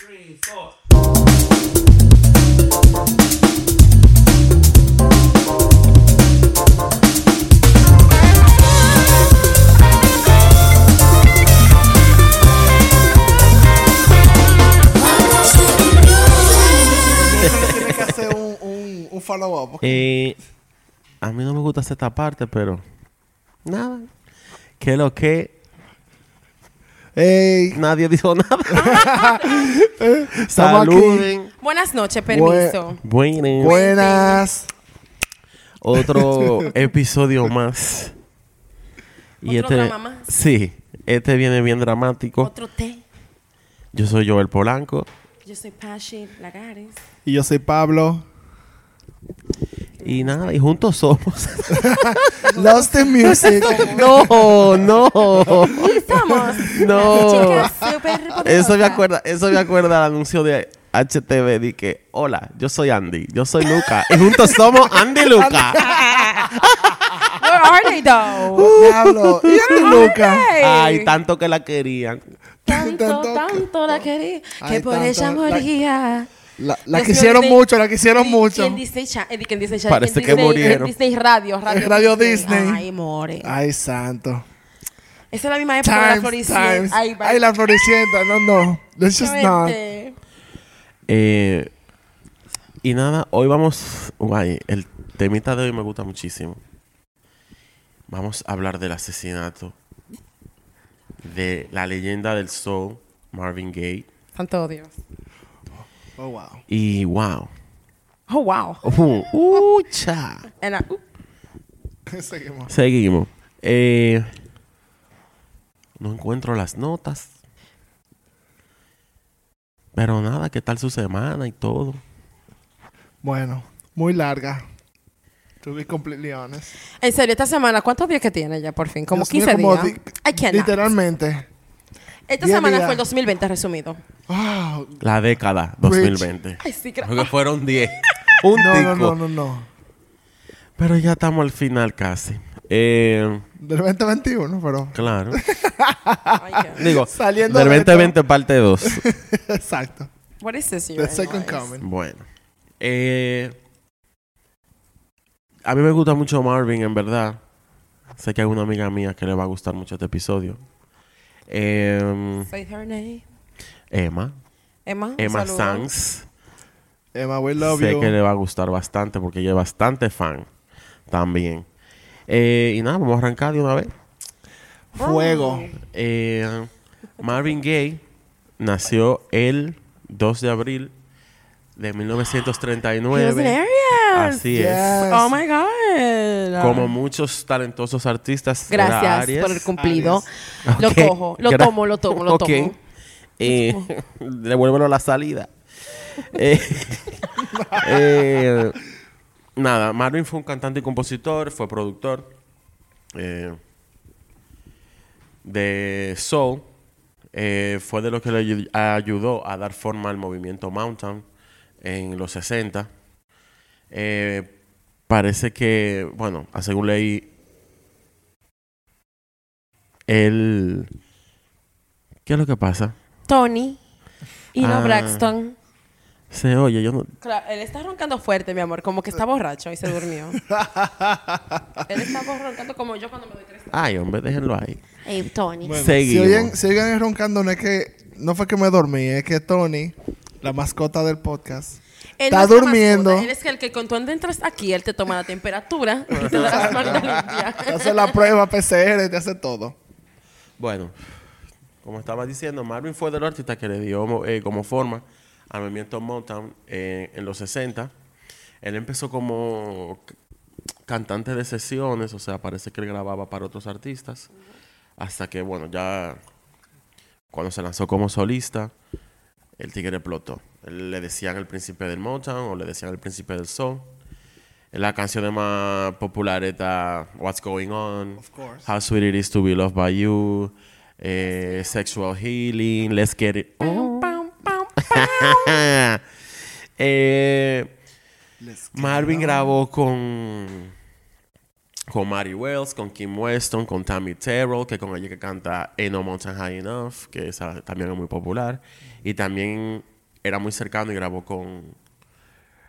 three, four. Que hacer un, un, follow-up. ¿ok? A mí no me gusta esta parte, pero nada. Que lo que Ey, nadie dijo nada. estamos aquí. Saluden. Buenas noches, permiso. Buenas. Buenas. Otro episodio más. ¿Otro drama más? Sí, este viene bien dramático. Otro té. Yo soy Joel Polanco. Yo soy Pashi Lagares. Y yo soy Pablo. Y nada, y juntos somos. Lost in Music. no, no. Y estamos. No. Eso me acuerda, eso me acuerda al anuncio de HTV de que, hola, yo soy Andy, yo soy Luca. y juntos somos Andy y Luca. Where are they though? Diablo. ¿Y Andy Luca? Ay, tanto que la querían. Tanto, tanto- tanto la quería que Ay, por tanto, ella la- moría. La, la mío, quisieron Disney- mucho, la quisieron Di- mucho. En Disney, Cha- eh, en Disney, Cha- Parece en que Disney- murieron. en Disney Radio, Radio, Radio Disney. Ay, more. Ay, santo. Esa es la misma época de la Floricienta. Ay, Ay, la floricienta. No, no. Let's just not. Eh, y nada, hoy vamos, guay, el temita de hoy me gusta muchísimo. Vamos a hablar del asesinato de la leyenda del soul, Marvin Gaye. Santo Dios. Oh, wow. Y wow. Oh, wow. Uh, uh, cha. And I- uh, Seguimos. Seguimos. Eh, no encuentro las notas. Pero nada, ¿qué tal su semana y todo? Bueno, muy larga. To be completely honest. En serio, esta semana, ¿cuántos días que tiene ya por fin? Como Dios mío, 15 como días. di- I cannot. Literalmente. Esta 10 semana días. fue el 2020 resumido. Wow. La década 2020. Ay, sí, Creo creo. que fueron 10. Un No, tico. no, no, no, no. Pero ya estamos al final casi. Eh, Del 2021, pero. claro. Digo, Saliendo del de esto. 2020 parte 2. Exacto. What is this The second coming. bueno. Eh, a mí me gusta mucho Marvin, en verdad. Sé que hay una amiga mía que le va a gustar mucho este episodio. Eh, Say her name. Emma. Emma. Emma saludo. Sanz. Emma, we love sé you. que le va a gustar bastante porque ella es bastante fan también. Eh, y nada, vamos a arrancar de una vez. Fuego. Eh, Marvin Gaye nació el 2 de abril de He was in 1939. Aries. Así Yes. es. Oh my God. Como muchos talentosos artistas. era Gracias Aries. por el cumplido. Lo cojo, lo tomo, lo tomo, lo Ok. tomo. Eh, devuélvelo a la salida. Eh, eh, nada, Marvin fue un cantante y compositor, fue productor eh, de soul. Fue de lo que le ayu- ayudó a dar forma al movimiento Mountain en los 60. Eh, parece que, bueno, según leí, él... ¿Qué es lo que pasa? Tony y no Ah. Braxton. Se oye, yo no... Claro, él está roncando fuerte, mi amor, como que está borracho y se durmió. él está roncando como yo cuando me doy tres. Ay, hombre, déjenlo ahí. Hey, Tony. Bueno, si Seguimos. oyen, si oyen roncando, no es que. No fue que me dormí, es que Tony, la mascota del podcast, Él está no es la durmiendo. mascota, Él es el que cuando tú entras aquí, él te toma la temperatura y te da las manos limpias. te hace la prueba PCR, te hace todo. Bueno, como estaba diciendo, Marvin fue de los artistas que le dio eh, como forma al movimiento Motown eh, en los 60. Él empezó como cantante de sesiones, o sea, parece que él grababa para otros artistas. Hasta que, bueno, ya cuando se lanzó como solista, el tigre explotó. Le decían el príncipe del Motown o le decían el príncipe del soul. La canción más popular está What's Going On, Of course. How Sweet It Is to Be Loved by You, eh, Sexual Healing, Let's Get It. Eh, Marvin grabó con con Mary Wells, con Kim Weston, con Tammy Terrell, que con ella que canta Ain't No Mountain High Enough, que esa también es muy popular. Y también era muy cercano y grabó con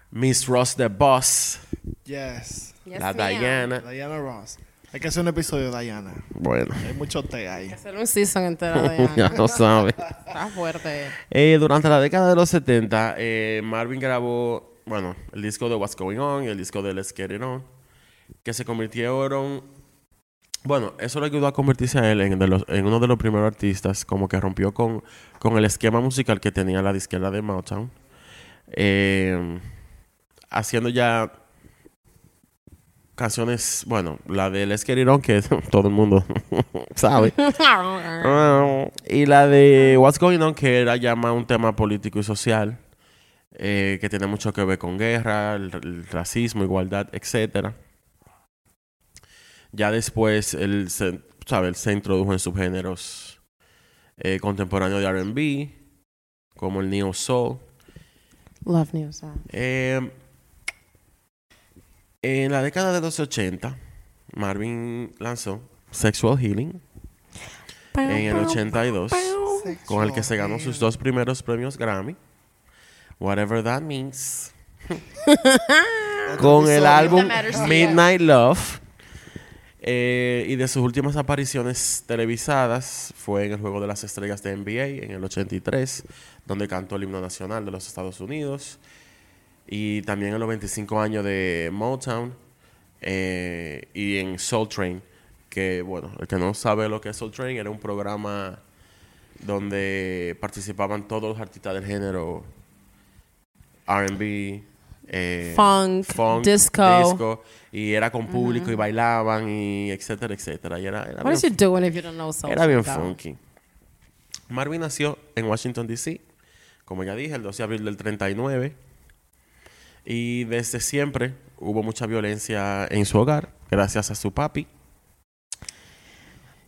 Miss Ross the Boss, Yes. Yes, la. Diana. Diana Ross. Hay que hacer un episodio de Diana. Bueno, Hay mucho té ahí. Hacer un season entero de ya Diana. lo sabes. Está fuerte. Eh, durante la década de los 70, eh, Marvin grabó, bueno, el disco de What's Going On y el disco de Let's Get It On, que se convirtieron, bueno, eso le ayudó a convertirse a él en, de los- en uno de los primeros artistas, como que rompió con, con el esquema musical que tenía la disquera de Motown, eh, haciendo ya canciones, bueno, la de Let's Get It On, que todo el mundo sabe. Y la de What's Going On, que era ya más un tema político y social, eh, que tiene mucho que ver con guerra, el, el racismo, igualdad, etcétera. Ya después él se, sabe, él se introdujo en subgéneros eh, contemporáneos de R&B, como el neo soul. Love news. ah. Eh, en la década de los 80, Marvin lanzó Sexual Healing en el 82. con el que se ganó sus dos primeros premios Grammy. Whatever that means. con el álbum. Midnight Love. Eh, y de sus últimas apariciones televisadas fue en el Juego de las Estrellas de NBA en el 83, donde cantó el himno nacional de los Estados Unidos. Y también en los 25 años de Motown eh, y en Soul Train, que bueno, el que no sabe lo que es Soul Train, era un programa donde participaban todos los artistas del género R&B, eh, Funk, disco. disco, y era con público y bailaban y etcétera, etcétera. Y era, era What bien, you doing if you don't know soul? era bien funky. Marvin nació en Washington, D.C., como ya dije, el 12 de abril del 39. Y desde siempre hubo mucha violencia en su hogar, gracias a su papi.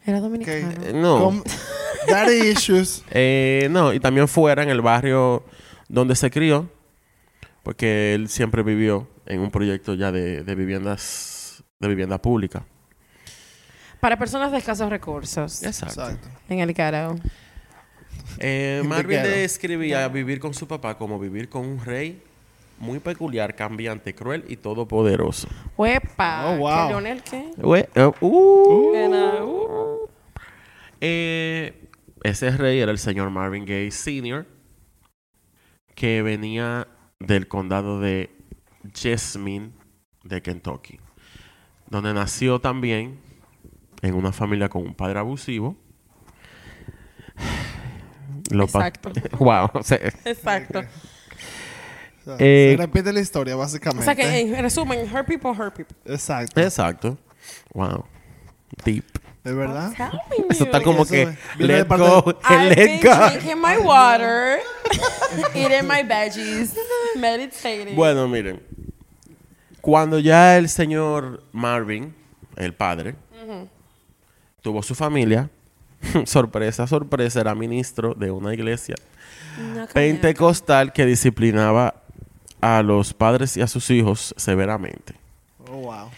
Era dominicano. Eh, no, Com- Daddy issues. Eh, no, y también fuera en el barrio donde se crió, porque él siempre vivió en un proyecto ya de, de viviendas de vivienda pública. Para personas de escasos recursos. Exacto. Exacto. En el caro. Eh, Marvin describía vivir con su papá como vivir con un rey muy peculiar, cambiante, cruel y todopoderoso. Huepa. Oh, wow. ¿Qué, Leonel qué? Ue- eh, uh. Uh. Eh, ese rey era el señor Marvin Gaye Sr., que venía del condado de Jasmine de Kentucky, donde nació también en una familia con un padre abusivo. Lo Exacto. wow. Exacto. O sea, Eh, se repite la historia, básicamente. O sea que, en resumen, her people, her people. Exacto. exacto. Wow. Deep. ¿De verdad? Eso está como Eso que viene de let parte go, I've let been go. drinking my water, eating my veggies, meditating. Bueno, miren. Cuando ya el señor Marvin, el padre, tuvo su familia, sorpresa, sorpresa, era ministro de una iglesia No, pentecostal que disciplinaba a los padres y a sus hijos severamente. Oh, wow.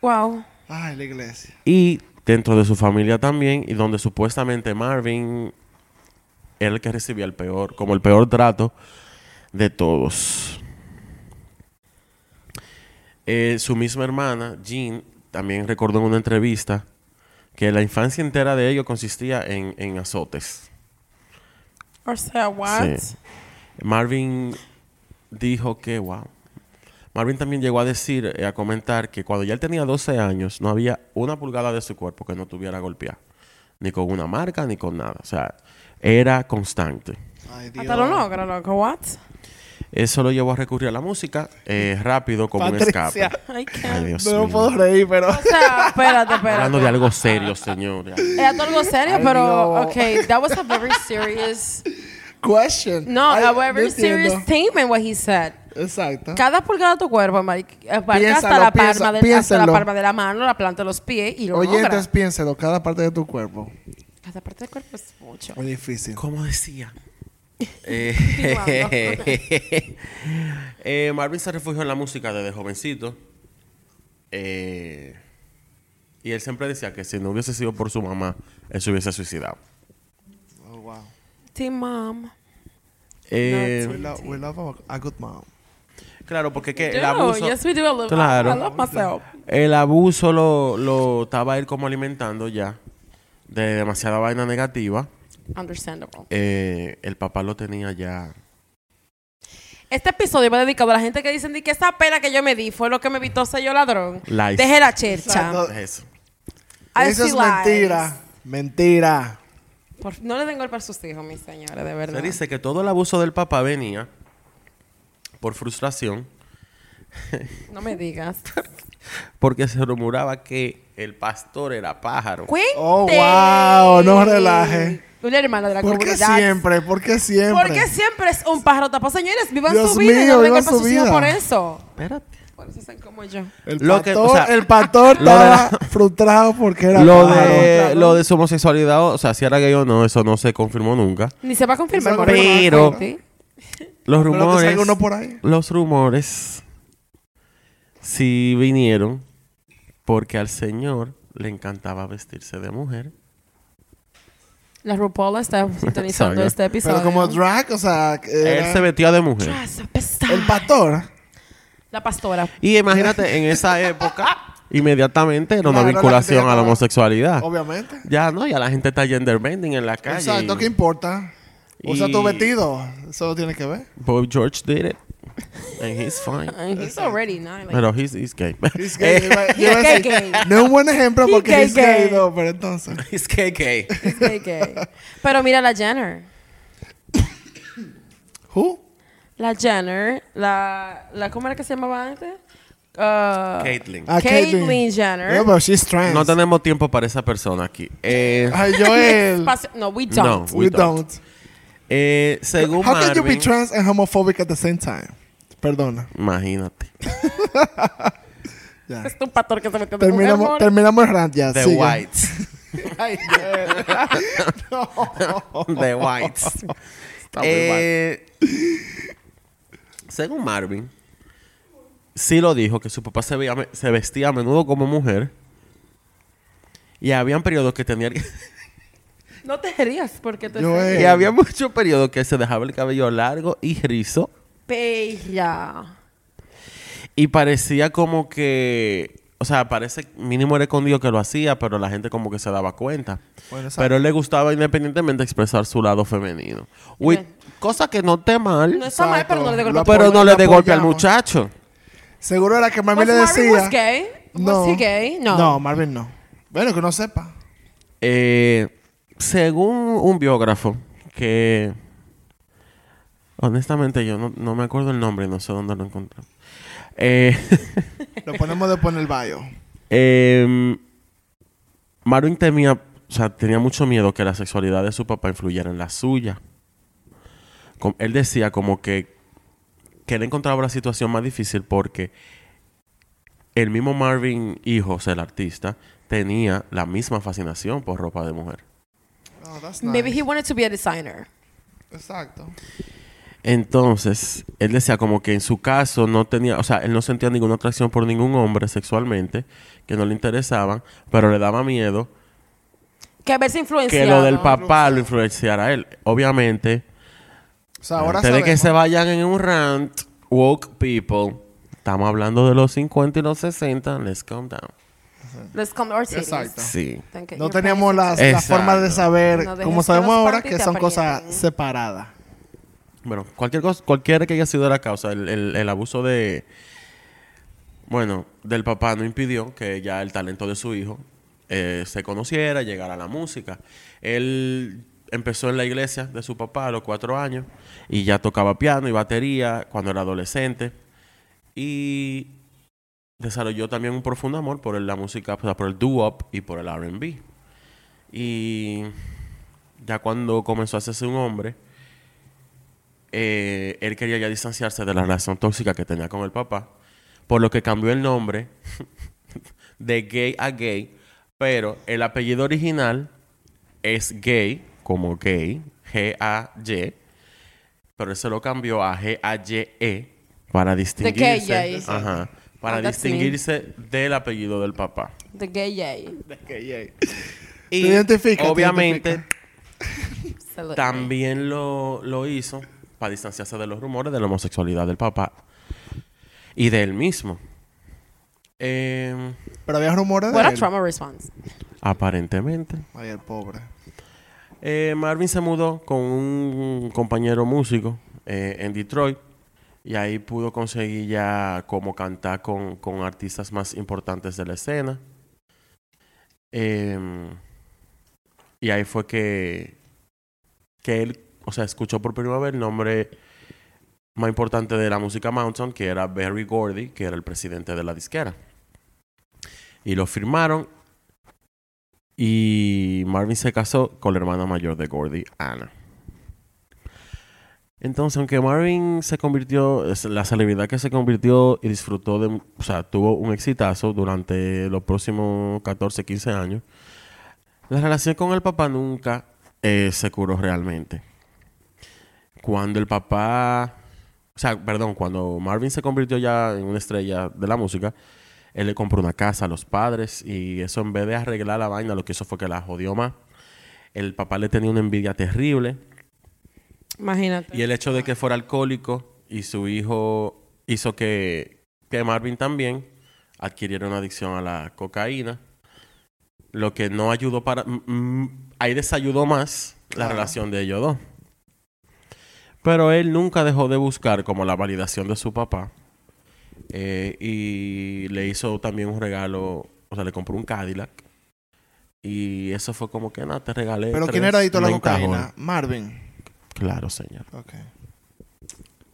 Wow. Ay, la iglesia. Y dentro de su familia también, y donde supuestamente Marvin era el que recibía el peor, como el peor trato de todos. Eh, su misma hermana, Jean, también recordó en una entrevista que la infancia entera de ellos consistía en, en azotes. O sea, what? Sí. Marvin dijo que, wow. Marvin también llegó a decir, eh, a comentar que cuando ya él tenía 12 años, no había una pulgada de su cuerpo que no tuviera golpeado. Ni con una marca, ni con nada. O sea, era constante. Ay, Dios. Hasta lo logra, loco. What? Eso lo llevó a recurrir a la música eh, rápido como un escape. Ay, can't. Dios No mío. puedo reír, pero... O sea, espérate, espérate. Hablando de algo serio, señor. Era todo algo serio, Ay, pero, Dios. okay, that was a very serious, Question. no, a very no serious statement what he said. Exacto. Cada pulgada de tu cuerpo, abarca hasta Piénsalo, la, piensa- palma de, hasta la palma de la mano, la planta de los pies y lo logra. Oyentes, piénselo. Cada parte de tu cuerpo. Cada parte del cuerpo es mucho. Muy difícil. Como decía. Eh, eh, Marvin se refugió en la música desde jovencito. Eh, Y él siempre decía que si no hubiese sido por su mamá, él se hubiese suicidado. Team Mom. Eh, We, lo- we love a, a good mom. claro, porque que el abuso, yes, we do. I love, Claro. I love myself. el abuso lo, lo estaba él como alimentando ya de demasiada vaina negativa. Understandable. Eh, el papá lo tenía ya. Este episodio va dedicado a la gente que dicen que esa pena que yo me di fue lo que me evitó ser yo ladrón. Lies. Deje la chercha. Eso. I Eso es lies. mentira. Mentira. Por- no le den golpe a sus hijos, mis señores, de verdad. Se dice que todo el abuso del papá venía por frustración, No me digas. porque se rumoraba que el pastor era pájaro. Cuente. Oh, wow, no relaje. Una hermana de la ¿Por qué comunidad. siempre? ¿Por qué siempre? Porque siempre es un pájaro tapado. Señores, vivan Dios su vida. y mío, no hijos vida. por eso. Espérate. Como yo. El Lo pastor, que- o sea, el pastor la- estaba frustrado porque era Lo de, claro. lo de su homosexualidad, o sea, si era gay o no, eso no se confirmó nunca. Ni se va a confirmar. Pero-. Pero-. Los Pero rumores, uno por ahí. los rumores sí vinieron porque al señor le encantaba vestirse de mujer. La RuPaul está sintonizando este episodio. Pero como drag, o sea, era Él se vestía de mujer. El pastor. La pastora. Y imagínate, en esa época, inmediatamente era una Claro, la vinculación gente a la homosexualidad. Obviamente. Ya no, ya la gente está gender bending en la calle. Exacto, ¿qué importa? Usa Y- tu vestido. Eso tiene que ver. Boy George did it. And he's fine. And he's already nine. Like, Pero he's, he's gay. He's gay. Eh, Iba- yo iba a gay, decir, gay. No es un buen ejemplo porque gay, es gay, gay. no, pero entonces. he's gay gay. he's gay, gay. Pero mira la Jenner. Who? La Jenner. La, la ¿Cómo era que se llamaba antes? Uh, Caitlyn. Ah, Caitlyn Jenner. Yeah, but she's trans. No tenemos tiempo para esa persona aquí. Eh, Ay, Joel. No, we don't. No. we we don't. don't. eh, según How can you be trans and homophobic at the same time? Perdona. imagínate. Ya. Es un pastor que se metió de Terminamos, terminamos el rant ya. The sigue. whites. Ay, Joel. The whites. Está muy Eh, según Marvin, sí lo dijo que su papá se, veía- se vestía a menudo como mujer. Y habían periodos que tenía que- No te rías porque te Joel. y había muchos periodos que se dejaba el cabello largo y rizo Bella. y parecía como que o sea, parece mínimo era escondido que lo hacía, pero la gente como que se daba cuenta. Bueno. Pero él le gustaba independientemente expresar su lado femenino. Uy, Bien. cosa que no esté mal, No está mal, pero no le dé golpe. Pero no le dé golpe al muchacho. Seguro era que Marvin Was le Marvin decía. was gay? No. Was he gay? No. No, Marvin no. Bueno, que no sepa. Eh, según un biógrafo que honestamente yo no, no me acuerdo el nombre, no sé dónde lo encontré. Eh, Lo ponemos después en el bio. em, Marvin temía, o sea, tenía mucho miedo que la sexualidad de su papá influyera en la suya. Com- él decía como que, que él encontraba la situación más difícil porque el mismo Marvin, hijo, o sea, el artista, tenía la misma fascinación por ropa de mujer. Oh, that's Maybe he wanted to be a designer. Exacto. Entonces, él decía como que en su caso no tenía, o sea, él no sentía ninguna atracción por ningún hombre sexualmente, que no le interesaban, pero le daba miedo Que haberse que influenciado. lo del papá lo influenciara a él. Obviamente, O sea, ahora antes de que se vayan en un rant, woke people, estamos hablando de los 50 y los 60, let's calm down. Let's come our cities. Exacto. Sí. No teníamos panties la, la Exacto. forma de saber, No como que sabemos ahora, que son cosas separadas. Bueno, cualquier cosa, cualquiera que haya sido la causa, el, el- abuso de, bueno, del papá no impidió que ya el talento de su hijo eh, se conociera, llegara a la música. Él empezó en la iglesia de su papá a los cuatro años y ya tocaba piano y batería cuando era adolescente y desarrolló también un profundo amor por la música, por el doo-wop y por el R&B. Y ya cuando comenzó a hacerse un hombre, eh, él quería ya distanciarse de la relación tóxica que tenía con el papá, por lo que cambió el nombre de gay a gay, pero el apellido original es gay, como gay, G-A-Y, pero él se lo cambió a G-A-Y-E para distinguirse. gay. Ajá, para Oh, distinguirse del apellido del papá. The gay yay. Y Te identifica, te obviamente también lo, lo hizo para distanciarse de los rumores de la homosexualidad del papá y de él mismo. Eh, Pero había rumores de What a él. trauma response. aparentemente. Ay, el pobre. Eh, Marvin se mudó con un compañero músico eh, en Detroit y ahí pudo conseguir ya como cantar con, con artistas más importantes de la escena. Em, y ahí fue que, que él, o sea, escuchó por primera vez el nombre más importante de la música Mountain, que era Barry Gordy, que era el presidente de la disquera. Y lo firmaron y Marvin se casó con la hermana mayor de Gordy, Anna. Entonces, aunque Marvin se convirtió, la celebridad que se convirtió y disfrutó de, o sea, tuvo un exitazo durante los próximos 14, 15 años, la relación con el papá nunca eh, se curó realmente. Cuando el papá, o sea, perdón, cuando Marvin se convirtió ya en una estrella de la música, él le compró una casa a los padres y eso en vez de arreglar la vaina, lo que hizo fue que la jodió más. El papá le tenía una envidia terrible Imagínate. y el hecho de que fuera alcohólico y su hijo hizo que, que Marvin también adquiriera una adicción a la cocaína, lo que no ayudó para... ahí desayudó más la Claro. relación de ellos dos. Pero él nunca dejó de buscar como la validación de su papá. eh, y le hizo también un regalo, o sea, le compró un Cadillac. Y eso fue como que, nada, te regalé. ¿Pero quién era adicto a la ventajones". cocaína? Marvin. Claro, señor. Ok.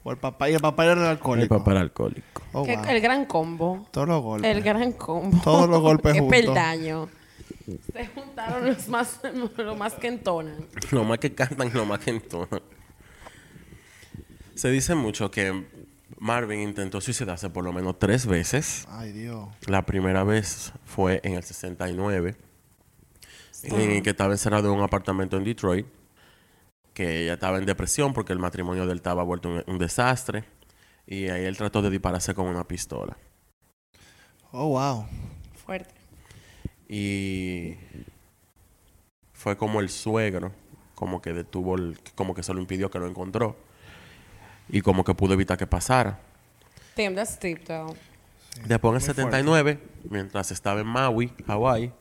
O el papá. Y el papá era el El alcohólico. papá era alcohólico. Oh, wow. El gran combo. Todos los golpes. El gran combo. Todos los golpes Qué juntos. peldaño. Se juntaron los más, los más que entonan. Lo más que cantan, lo más que entonan. Se dice mucho que Marvin intentó suicidarse por lo menos tres veces. Ay, Dios. La primera vez fue en el 69, en el que estaba encerrado en un apartamento en Detroit, que ella estaba en depresión porque el matrimonio de él estaba vuelto un, un desastre. Y ahí él trató de dispararse con una pistola. Oh, wow. Fuerte. Y fue como el suegro, como que detuvo, el, como que se lo impidió que lo encontró. Y como que pudo evitar que pasara. Damn, that's deep though. Después en el muy 79, mientras estaba en Maui, Hawái,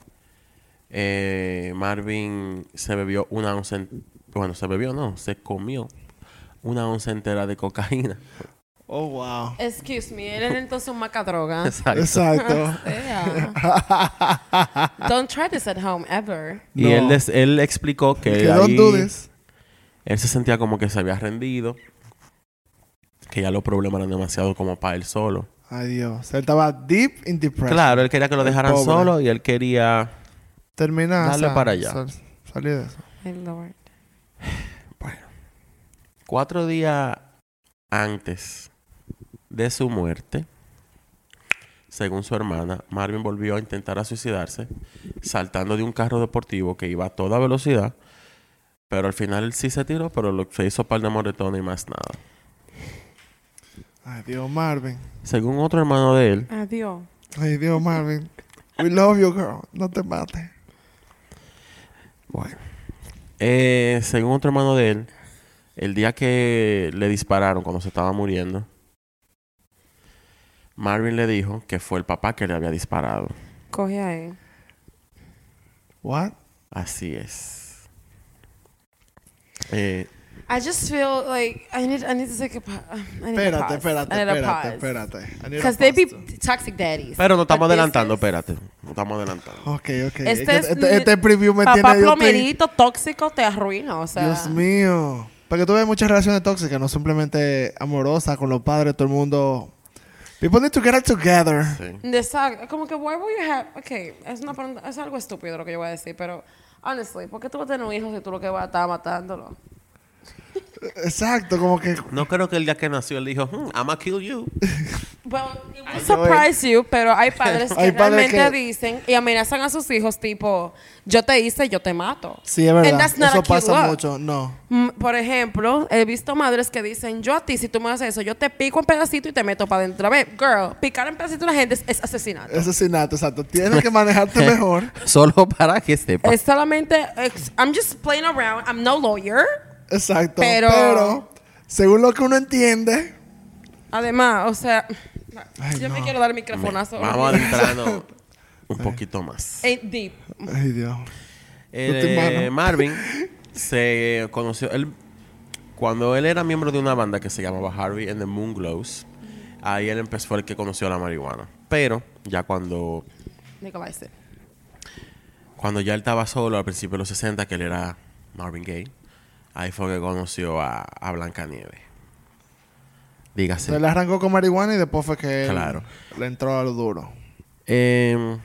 eh, Marvin se bebió una once, en- bueno, se bebió, no, se comió una once entera de cocaína. Oh, wow. Excuse me, él era entonces un macadroga. Exacto. Exacto. Don't try this at home ever. Y No. él, des- él explicó que que don't ahí do this. él se sentía como que se había rendido, que ya los problemas eran demasiado como para él solo. Ay, Dios. Él estaba deep in depression. Claro, él quería que lo El dejaran pobre. solo y él quería... Termina. Dale sal- para allá. sal- salir de eso. My lord. Bueno, cuatro días antes de su muerte, según su hermana, Marvin volvió a intentar a suicidarse saltando de un carro deportivo que iba a toda velocidad. Pero al final él sí se tiró, pero lo, se hizo par de moretones y más nada. Ay, Dios, Marvin. Según otro hermano de él, Adiós. Ay, Dios, Marvin. We love you, girl. No te mates. Bueno. Eh, según otro hermano de él, el día que le dispararon cuando se estaba muriendo, Marvin le dijo que fue el papá que le había disparado. Coge ahí. What? Así es. Eh, I just feel like I need I need to take a pause. I need a Espérate, pause. espérate, I need a espérate, pause. espérate. I need a Because they be pause. toxic daddies. pero no estamos But this adelantando, is- espérate. No estamos adelantando. Ok, ok. Este Es que es este, este preview me Papá tiene... yo estoy- plomerito tóxico te arruina, o sea. Dios mío. Porque tú ves muchas relaciones tóxicas, no simplemente amorosas con los padres, todo el mundo. People need to get it together. Sí. Exacto. Como que, why would you have... Ok, es, una, pregunta- es algo estúpido lo que yo voy a decir, pero... Honestly, ¿por qué tú vas a tener un hijo si tú lo que vas a estar matándolo? Exacto, como que. No creo que el día que nació él dijo, hmm, I'm gonna kill you. Well, it will surprise you, pero hay padres que Hay padres realmente que- dicen y amenazan a sus hijos tipo, yo te hice, yo te mato. Sí, es verdad. That's not Eso cute pasa look. mucho. No. Mm, Por ejemplo, he visto madres que dicen, yo a ti, si tú me haces eso, yo te pico en pedacitos y te meto para adentro. A ver, girl, picar en pedacitos a la gente es, es asesinato. Asesinato, exacto. Tienes que manejarte mejor. Solo para que sepa. Es solamente, ex- I'm just playing around, I'm no lawyer. Exacto. Pero- Pero, según lo que uno entiende, Además, o sea, Ay, yo me quiero dar el microfonazo. Vamos adentrarnos un poquito más. Ain't deep. ay Dios. Eh. Marvin se conoció él cuando él era miembro de una banda que se llamaba Harvey and the Moonglows. Ahí él empezó fue el que conoció la marihuana. Pero ya cuando cuando ya él estaba solo al principio de los 60 que él era Marvin Gaye, ahí fue que conoció a, a Blancanieves. Dígase. Se le arrancó con marihuana y después fue que él Claro. le entró a lo duro. Em,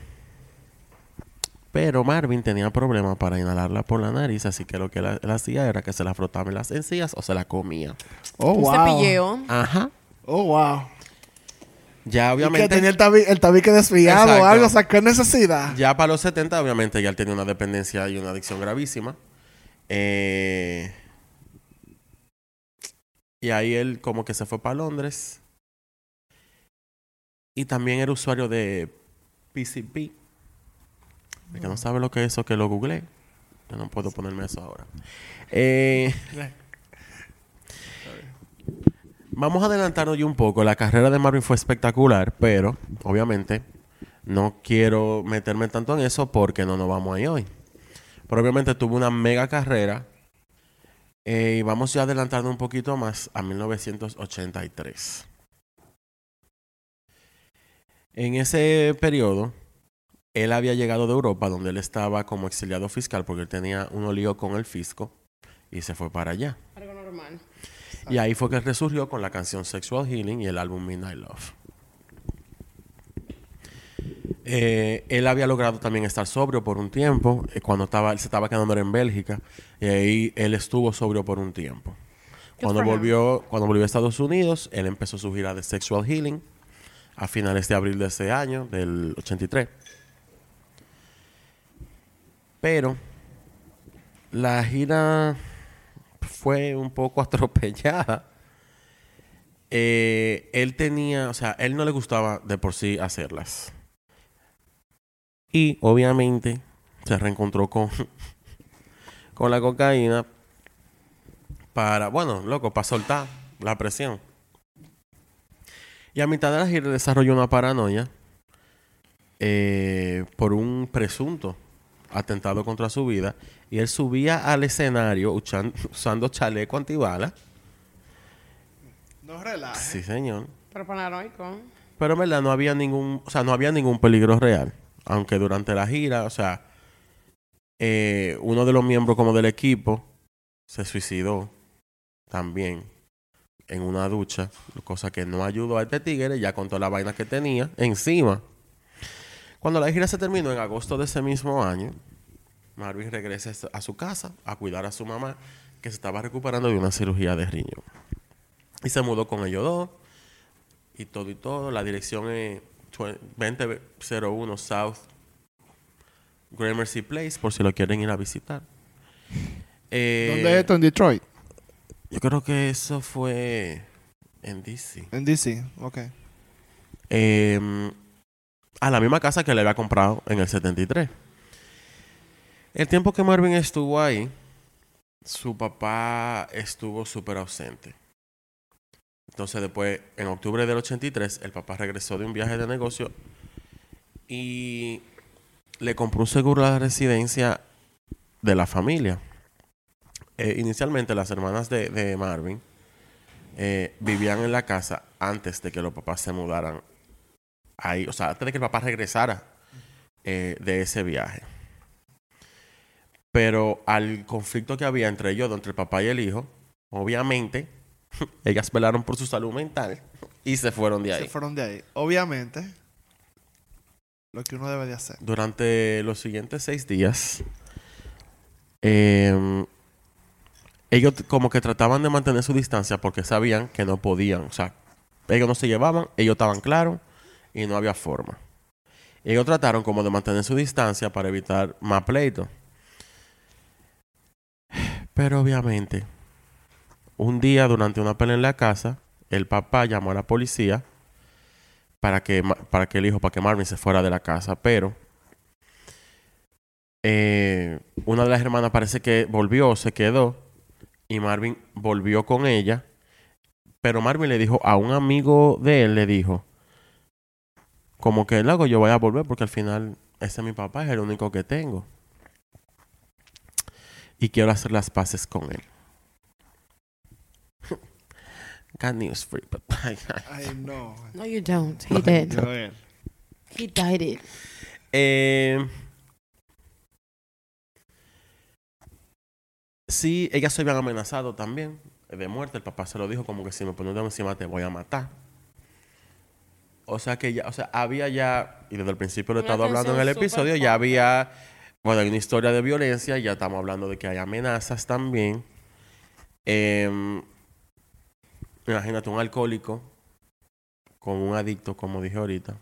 pero Marvin tenía problemas para inhalarla por la nariz, así que lo que él, él hacía era que se la frotaba en las encías o se la comía. Oh, Un wow. cepilleo. Ajá. Oh, wow. Ya Y que obviamente, tenía el, tabi- el tabique desviado Exacto. o algo, o sea, ¿qué necesidad? ya para los 70 obviamente ya él tenía una dependencia y una adicción gravísima. Eh, y ahí él como que se fue para Londres. Y también era usuario de PCP. El que no sabe lo que es eso, que lo googleé. Yo no puedo ponerme eso ahora. Eh, vamos a adelantarnos ya un poco. La carrera de Marvin fue espectacular, pero obviamente no quiero meterme tanto en eso porque no nos vamos ahí hoy. Pero obviamente tuvo una mega carrera. Eh, y vamos ya adelantando un poquito más a 1983. En ese periodo, él había llegado de Europa, donde él estaba como exiliado fiscal, porque él tenía un lío con el fisco, y se fue para allá. Algo normal. Y ahí fue que él resurgió con la canción Sexual Healing y el álbum Midnight Love. Eh, él había logrado también estar sobrio por un tiempo, eh, cuando estaba, él se estaba quedando en Bélgica, y ahí él estuvo sobrio por un tiempo. Cuando volvió, cuando volvió a Estados Unidos, él empezó su gira de Sexual Healing a finales de abril de ese año, del 83. Pero la gira fue un poco atropellada. Eh, él tenía, o sea, él no le gustaba de por sí hacerlas. Y obviamente se reencontró con, con la cocaína para, bueno, loco, para soltar la presión. Y a mitad de la gira desarrolló una paranoia eh, por un presunto atentado contra su vida. Y él subía al escenario usando chaleco antibalas. No relajes. Sí, señor. Pero paranoico. Pero en verdad no había ningún, o sea, no había ningún peligro real. Aunque durante la gira, o sea, eh, uno de los miembros como del equipo se suicidó también en una ducha, cosa que no ayudó a este tigre ya con toda la vaina que tenía encima. Cuando la gira se terminó en agosto de ese mismo año, Marvin regresa a su casa a cuidar a su mamá que se estaba recuperando de una cirugía de riñón. Y se mudó con ellos dos y todo y todo. La dirección es 2001 South Gramercy Place, por si lo quieren ir a visitar. Eh, ¿Dónde es esto? En Detroit. Yo creo que eso fue en DC. En DC. Ok. Eh, a la misma casa que le había comprado en el 73. El tiempo que Marvin estuvo ahí, su papá estuvo súper ausente. Entonces después, en octubre del 83, el papá regresó de un viaje de negocio y le compró un seguro a la residencia de la familia. Eh, inicialmente las hermanas de, Marvin eh, vivían en la casa antes de que los papás se mudaran ahí, o sea, antes de que el papá regresara eh, de ese viaje. Pero al conflicto que había entre ellos, entre el papá y el hijo, obviamente, ellas velaron por su salud mental y se fueron de ahí. Se fueron de ahí. Obviamente, lo que uno debe de hacer. Durante los siguientes seis días, eh, ellos como que trataban de mantener su distancia porque sabían que no podían, o sea, ellos no se llevaban, ellos estaban claros y no había forma. Ellos trataron como de mantener su distancia para evitar más pleitos. Pero obviamente, un día durante una pelea en la casa, el papá llamó a la policía para que, para que el hijo, para que Marvin se fuera de la casa. Pero eh, una de las hermanas parece que volvió, se quedó, y Marvin volvió con ella. Pero Marvin le dijo a un amigo de él, le dijo, como que luego yo voy a volver porque al final ese es mi papá, es el único que tengo. Y quiero hacer las paces con él. Got news for you, but- Ay, no. No, you don't. He did. Joel. He died it. Eh, sí, ellas se habían amenazado también de muerte. El papá se lo dijo como que si me pones encima te voy a matar. O sea que ya, o sea, había ya, y desde el principio lo he estado hablando en el episodio, ya había, bueno, hay una historia de violencia, ya estamos hablando de que hay amenazas también. Em, imagínate un alcohólico con un adicto, como dije ahorita.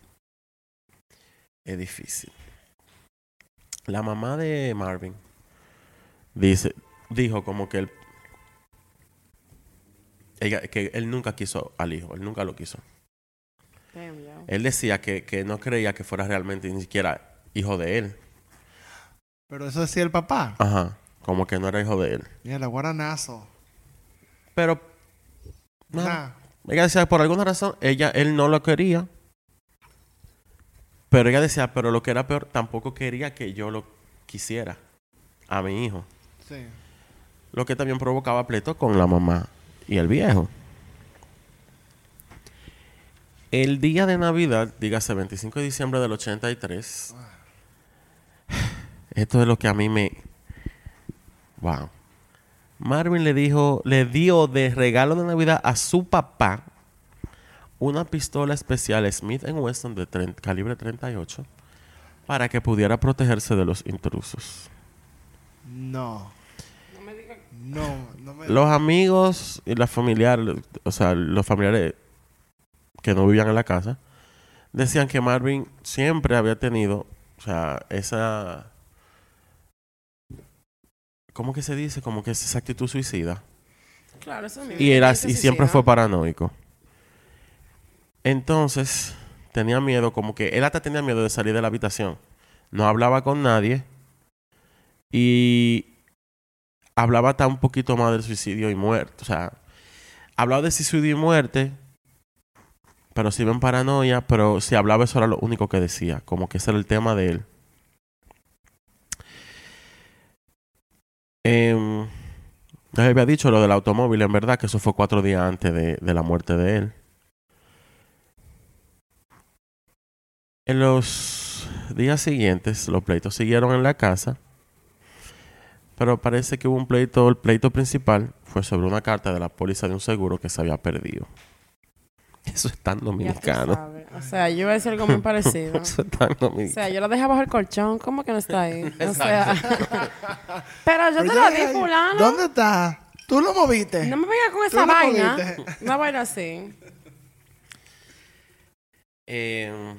Es difícil. La mamá de Marvin dice, dijo como que él, ella- que él nunca quiso al hijo, él nunca lo quiso. Damn. Él decía que, que no creía que fuera realmente ni siquiera hijo de él. Pero eso decía el papá. Ajá. Como que no era hijo de él. Mira, guaranazo. Pero nada. Ella decía, por alguna razón, ella, él no lo quería. Pero ella decía, pero lo que era peor, tampoco quería que yo lo quisiera a mi hijo. Sí. Lo que también provocaba pleito con la mamá y el viejo. El día de Navidad, dígase 25 de diciembre del 83, esto es lo que a mí me... Wow. Marvin le dijo, le dio de regalo de Navidad a su papá una pistola especial Smith Wesson de calibre 38 para que pudiera protegerse de los intrusos. No. No, no me Los amigos y las familiares, o sea, los familiares que no vivían en la casa, decían que Marvin siempre había tenido, o sea, esa... ¿Cómo que se dice? Como que es esa actitud suicida. Claro, eso mismo. Y, era, y siempre fue ¿no? paranoico. Entonces, tenía miedo, como que él hasta tenía miedo de salir de la habitación. No hablaba con nadie. Y hablaba hasta un poquito más del suicidio y muerte. O sea, hablaba de suicidio y muerte, pero sí en paranoia, pero si hablaba eso era lo único que decía, como que ese era el tema de él. Em, ya había dicho lo del automóvil, en verdad, que eso fue cuatro días antes de, de la muerte de él. En los días siguientes, los pleitos siguieron en la casa. Pero parece que hubo un pleito, el pleito principal fue sobre una carta de la póliza de un seguro que se había perdido. Eso es tan dominicano. O sea, yo iba a decir algo muy parecido. O sea, yo lo dejé bajo el colchón. ¿Cómo que no está ahí? O sea, pero yo Pero te lo di, fulano. ¿Dónde está? ¿Tú lo moviste? No me vengas con esa vaina. moviste. Una vaina así. Eh,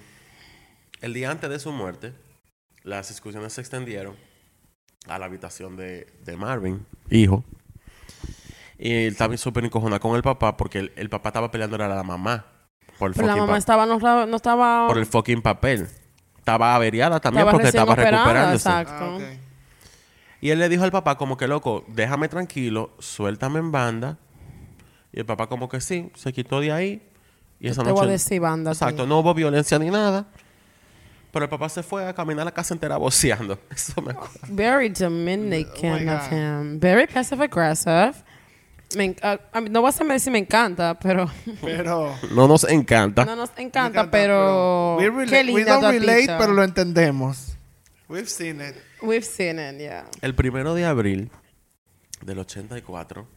el día antes de su muerte, las discusiones se extendieron a la habitación de, de Marvin, hijo. Y él estaba súper encojonado con el papá porque el, el papá estaba peleando era la mamá por el, Pero la fucking mamá estaba, no, estaba- no estaba. por el fucking papel. Estaba averiada también estaba porque estaba operada, recuperándose. Exacto. Ah. Y él le dijo al papá como que, loco, déjame tranquilo, suéltame en banda. Y el papá como que sí, se quitó de ahí. Y esa te noche... voy a decir, banda. a ti. Exacto, no hubo violencia ni nada. Pero el papá se fue a caminar la casa entera boceando. Eso me acuerdo. Very Dominican Oh of him. Very passive aggressive. Me uh, mean, no vas a decir me encanta, pero Pero... No nos encanta. no nos me encanta, encanta, pero we, rela- qué we linda don't tu relate, tita. pero lo entendemos. We've seen it. We've seen it, yeah. El primero de abril del 84,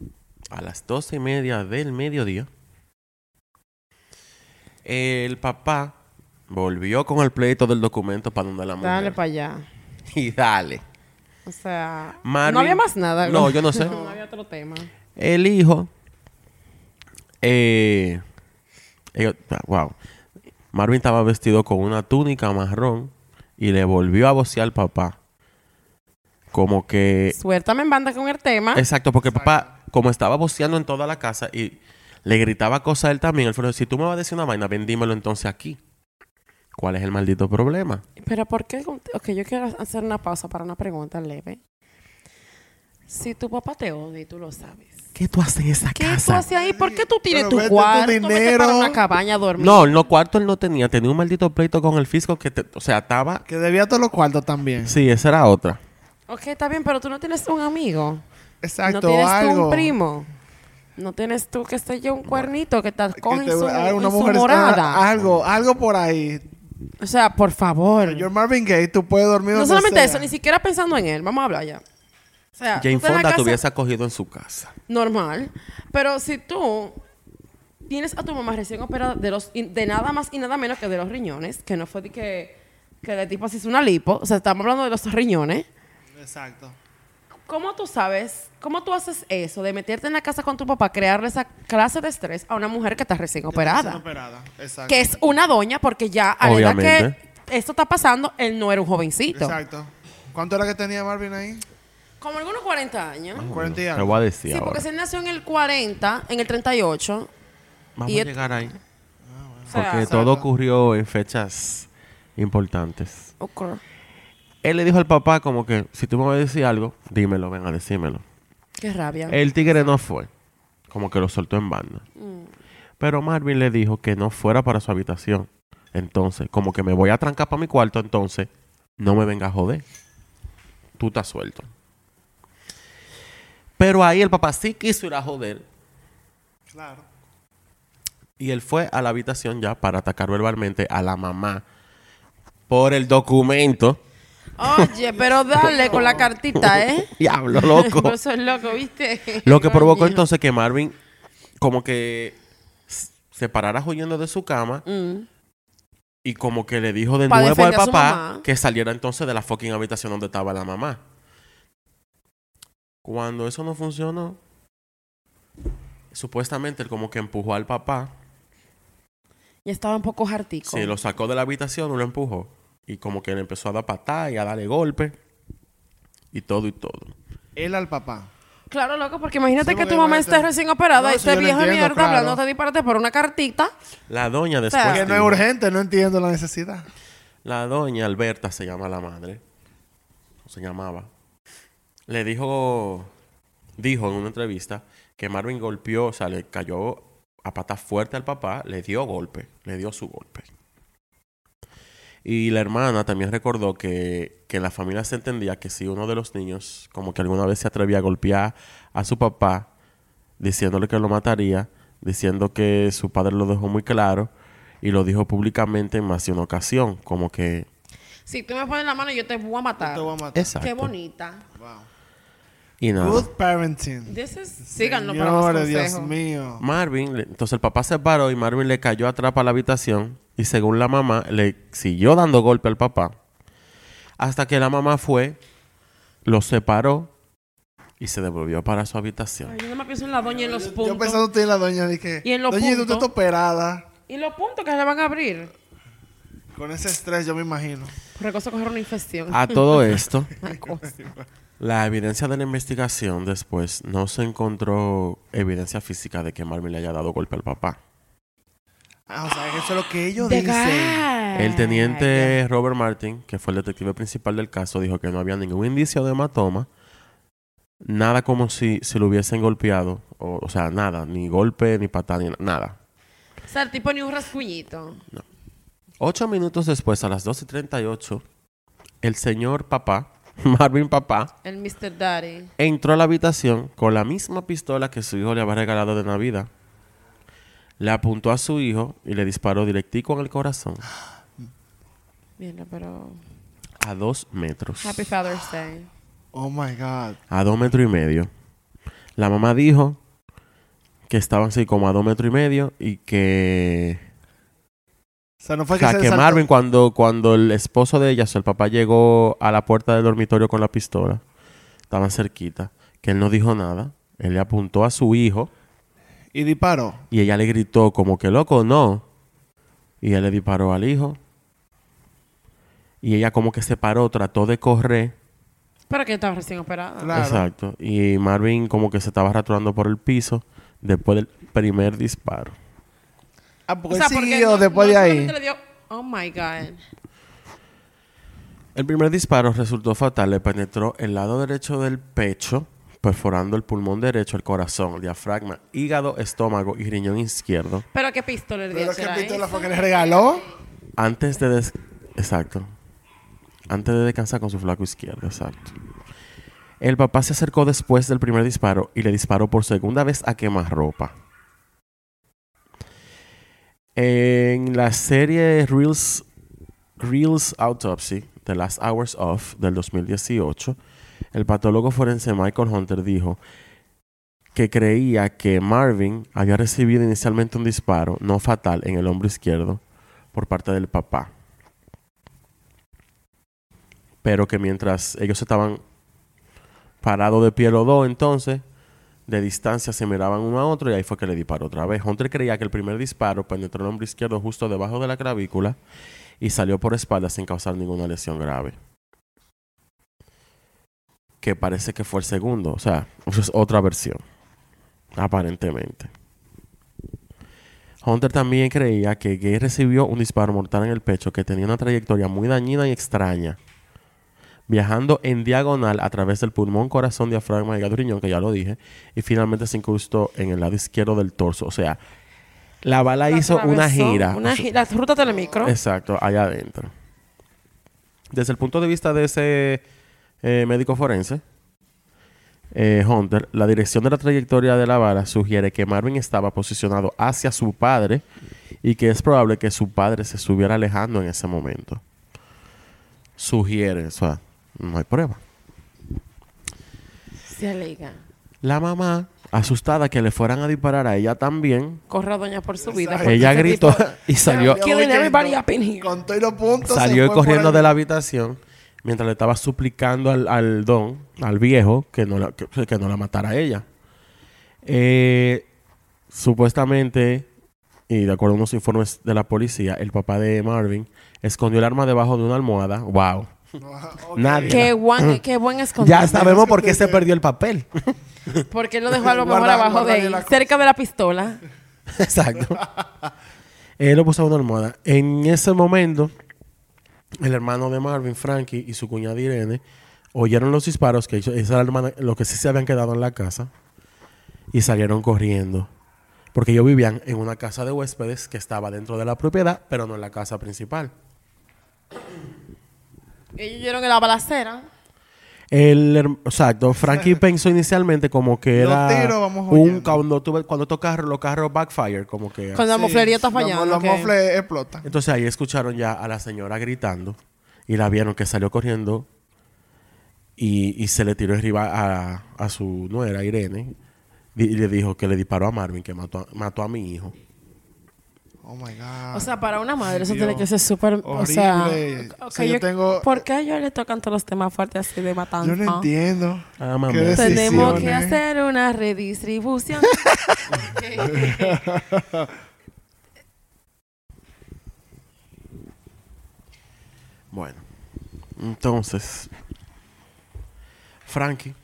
a las doce y media del mediodía, el papá volvió con el pleito del documento para donde la mujer. Dale para allá. y dale. O sea, Marvin- no había más nada. No, yo no sé. no había otro tema. El hijo, eh, ellos, wow. Marvin estaba vestido con una túnica marrón y le volvió a vocear al papá. Como que Suéltame en banda con el tema. Exacto, porque el papá, como estaba voceando en toda la casa y le gritaba cosas a él también, él fue, si tú me vas a decir una vaina, vendímelo entonces aquí. ¿Cuál es el maldito problema? Pero ¿por qué? Ok, yo quiero hacer una pausa para una pregunta leve. Si tu papá te odia y tú lo sabes. ¿Qué tú haces en esa ¿Qué tú casa? haces ahí? ¿Por qué tú tienes Pero tu vete tu cuarto? Vete para dinero. una cabaña a dormir. No, en los cuartos él no tenía, tenía un maldito pleito con el fisco que, te- o sea, estaba... Que debía todos los cuartos también. Sí, esa era otra. Ok, está bien, pero tú no tienes un amigo. Exacto, no tienes tú algo. un primo. No tienes tú, que sé yo, un cuernito que te Que coge te- en su, ah, en una su mujer morada. algo, algo por ahí. O sea, por favor. Señor Marvin Gaye, tú puedes dormir No donde solamente sea. eso, ni siquiera pensando en él. Vamos a hablar ya. O sea, Jane la Fonda te hubiese acogido en su casa. normal. Pero si tú tienes a tu mamá recién operada de, los, de nada más y nada menos que de los riñones, que no fue de que, que el tipo se hizo una lipo, o sea, estamos hablando de los riñones. Exacto. ¿Cómo tú sabes, cómo tú haces eso de meterte en la casa con tu papá, crearle esa clase de estrés a una mujer que está recién operada? Operada. Exacto. Que es una doña porque ya a la edad que esto está pasando, él no era un jovencito. Exacto. ¿Cuánto era que tenía Marvin ahí? Como algunos 40 años. 40 y Te algo. voy a decir Sí, ahora. porque si él nació en el 40, en el 38. Vamos y a et- llegar ahí. O sea, Porque todo ocurrió en fechas importantes. ok. Él le dijo al papá como que, si tú me vas a decir algo, dímelo, ven a decírmelo. Qué rabia. El tigre no fue. Como que lo soltó en banda. Pero Marvin le dijo que no fuera para su habitación. Entonces, como que me voy a trancar para mi cuarto, entonces no me venga a joder. Tú estás suelto. Pero ahí el papá sí quiso ir a joder. Claro. Y él fue a la habitación ya para atacar verbalmente a la mamá por el documento. Oye, pero dale con la cartita, ¿eh? Diablo, loco. Eso es loco, ¿viste? Lo que provocó entonces que Marvin como que se parara huyendo de su cama Mm. y como que le dijo de Pa' nuevo al papá que saliera entonces de la fucking habitación donde estaba la mamá. Cuando eso no funcionó, supuestamente él como que empujó al papá, Y estaba un poco hartico. se lo sacó de la habitación y lo empujó. Y como que le empezó a dar patada y a darle golpe. Y todo y todo. Él al papá. Claro, loco, porque imagínate Sí, que porque tu mamá esté recién operada No, y sí, esté vieja entiendo, mierda claro. hablando te disparate por una cartita. La doña después... sea, Que no es urgente, no entiendo la necesidad. La doña Alberta se llama la madre. O se llamaba. Le dijo, dijo en una entrevista que Marvin golpeó, o sea, le cayó a pata fuerte al papá, le dio golpe, le dio su golpe. Y la hermana también recordó que, que en la familia se entendía que si uno de los niños, como que alguna vez se atrevía a golpear a su papá, diciéndole que lo mataría, diciendo que su padre lo dejó muy claro y lo dijo públicamente en más de una ocasión, como que... Si tú me pones la mano, yo te voy a matar. Te voy a matar. Exacto. Qué bonita. Wow. Y nada. Good parenting. This is- Síganlo para más Señores, Dios consejos. mío. Marvin, le- entonces el papá se paró y Marvin le cayó atrás para la habitación y según la mamá le siguió dando golpe al papá hasta que la mamá fue, lo separó y se devolvió para su habitación. Ay, yo no me pienso en la doña y en los Yo puntos. pensando en la doña, dije, Y en los doña, ¿y tú puntos. estás operada? Y los puntos que se le van a abrir. Con ese estrés, yo me imagino. Por cosa coger una infección. A todo esto, Una cosa. La evidencia de la investigación después no se encontró evidencia física de que Marvin le haya dado golpe al papá. Ah, o sea, eso es lo que ellos The dicen. El teniente Robert Martin, que fue el detective principal del caso, dijo que no había ningún indicio de hematoma, nada como si, si lo hubiesen golpeado, o, o sea, nada, ni golpe, ni patada, ni na- nada. O sea, el tipo ni un rasguñito. Ocho minutos después, a las 2 y 38, el señor papá, Marvin papá, El Mr. Daddy. entró a la habitación con la misma pistola que su hijo le había regalado de Navidad. Le apuntó a su hijo y le disparó directico en el corazón, Mira, pero... a dos metros. Happy Father's Day. Oh my God. a dos metros y medio. La mamá dijo que estaban así como a dos metros y medio y que, O sea, no fue o que sea, se que Marvin cuando, cuando el esposo de ella, o sea, el papá llegó a la puerta del dormitorio con la pistola, estaban cerquita, que él no dijo nada, él le apuntó a su hijo Y disparó. Y ella le gritó como que loco, no. Y él le disparó al hijo. Y ella como que se paró, trató de correr. Pero que estaba recién operada. Claro. Exacto. Y Marvin como que se estaba arrastrando por el piso después del primer disparo. Ah, porque O sea, él porque siguió no- después no de ahí. solamente le dio- Oh my God. El primer disparo resultó fatal. Le penetró el lado derecho del pecho, perforando el pulmón derecho, el corazón, el diafragma, hígado, estómago y riñón izquierdo. Pero qué pistola le dio. Pero qué ¿Será pistola eso? fue que le regaló. Antes de... des- Exacto. Antes de descansar con su flaco izquierdo. Exacto. El papá se acercó después del primer disparo y le disparó por segunda vez a quemarropa. En la serie Reels, Reels Autopsy, The Last Hours of, del 2018, el patólogo forense Michael Hunter dijo que creía que Marvin había recibido inicialmente un disparo no fatal en el hombro izquierdo por parte del papá. Pero que mientras ellos estaban parados de pie los dos, entonces, de distancia se miraban uno a otro y ahí fue que le disparó otra vez. Hunter creía que el primer disparo penetró el hombro izquierdo justo debajo de la clavícula y salió por espalda sin causar ninguna lesión grave. Que parece que fue el segundo, o sea, es otra versión, aparentemente. Hunter también creía que Gay recibió un disparo mortal en el pecho que tenía una trayectoria muy dañina y extraña, viajando en diagonal a través del pulmón, corazón, diafragma, hígado y riñón, que ya lo dije, y finalmente se incrustó en el lado izquierdo del torso. O sea, la bala La hizo una gira. Una O sea, gira. La ruta telemicro. Exacto, allá adentro. Desde el punto de vista de ese eh, médico forense, eh, Hunter, la dirección de la trayectoria de la bala sugiere que Marvin estaba posicionado hacia su padre y que es probable que su padre se estuviera alejando en ese momento. Sugiere, o sea, no hay prueba. Se alega. La mamá, asustada que le fueran a disparar a ella también, Corre a doña por su vida. Exacto. ella gritó tipo- y salió, con- todos los puntos. se Salió fue corriendo de la habitación mientras le estaba suplicando al, al don, al viejo, que no la, que, que no la matara a ella. Eh, supuestamente, y de acuerdo a unos informes de la policía, el papá de Marvin escondió el arma debajo de una almohada. ¡Wow! Nadie. Qué, buen, qué buen escondido. Ya sabemos por qué se perdió el papel. Porque él lo dejó a lo mejor abajo de ahí, cosa. cerca de la pistola. Exacto. Él lo puso en una almohada. En ese momento, el hermano de Marvin, Frankie, y su cuñada Irene oyeron los disparos que hizo. Esa era la hermana, los que sí se habían quedado en la casa. Y salieron corriendo. Porque ellos vivían en una casa de huéspedes que estaba dentro de la propiedad, pero no en la casa principal. Ellos oyeron en la balacera. El, herm- exacto. Frankie pensó inicialmente como que Los era tiros vamos un cuando tuve cuando estos carros los carros backfire como que Cuando la moflería está los- fallando. Los ok. mofles explotan. Entonces ahí escucharon ya a la señora gritando y la vieron que salió corriendo y, y se le tiró arriba a, a su nuera Irene y, y le dijo que le disparó a Marvin, que mató a, mató a mi hijo. Oh my God. O sea, para una madre eso Dios. tiene que ser súper... O sea, yo yo- tengo- ¿por qué a ellos le tocan todos los temas fuertes así de matanza? Yo no entiendo. Ah, mamá. ¿Qué Tenemos que hacer una redistribución. Bueno, entonces Frankie,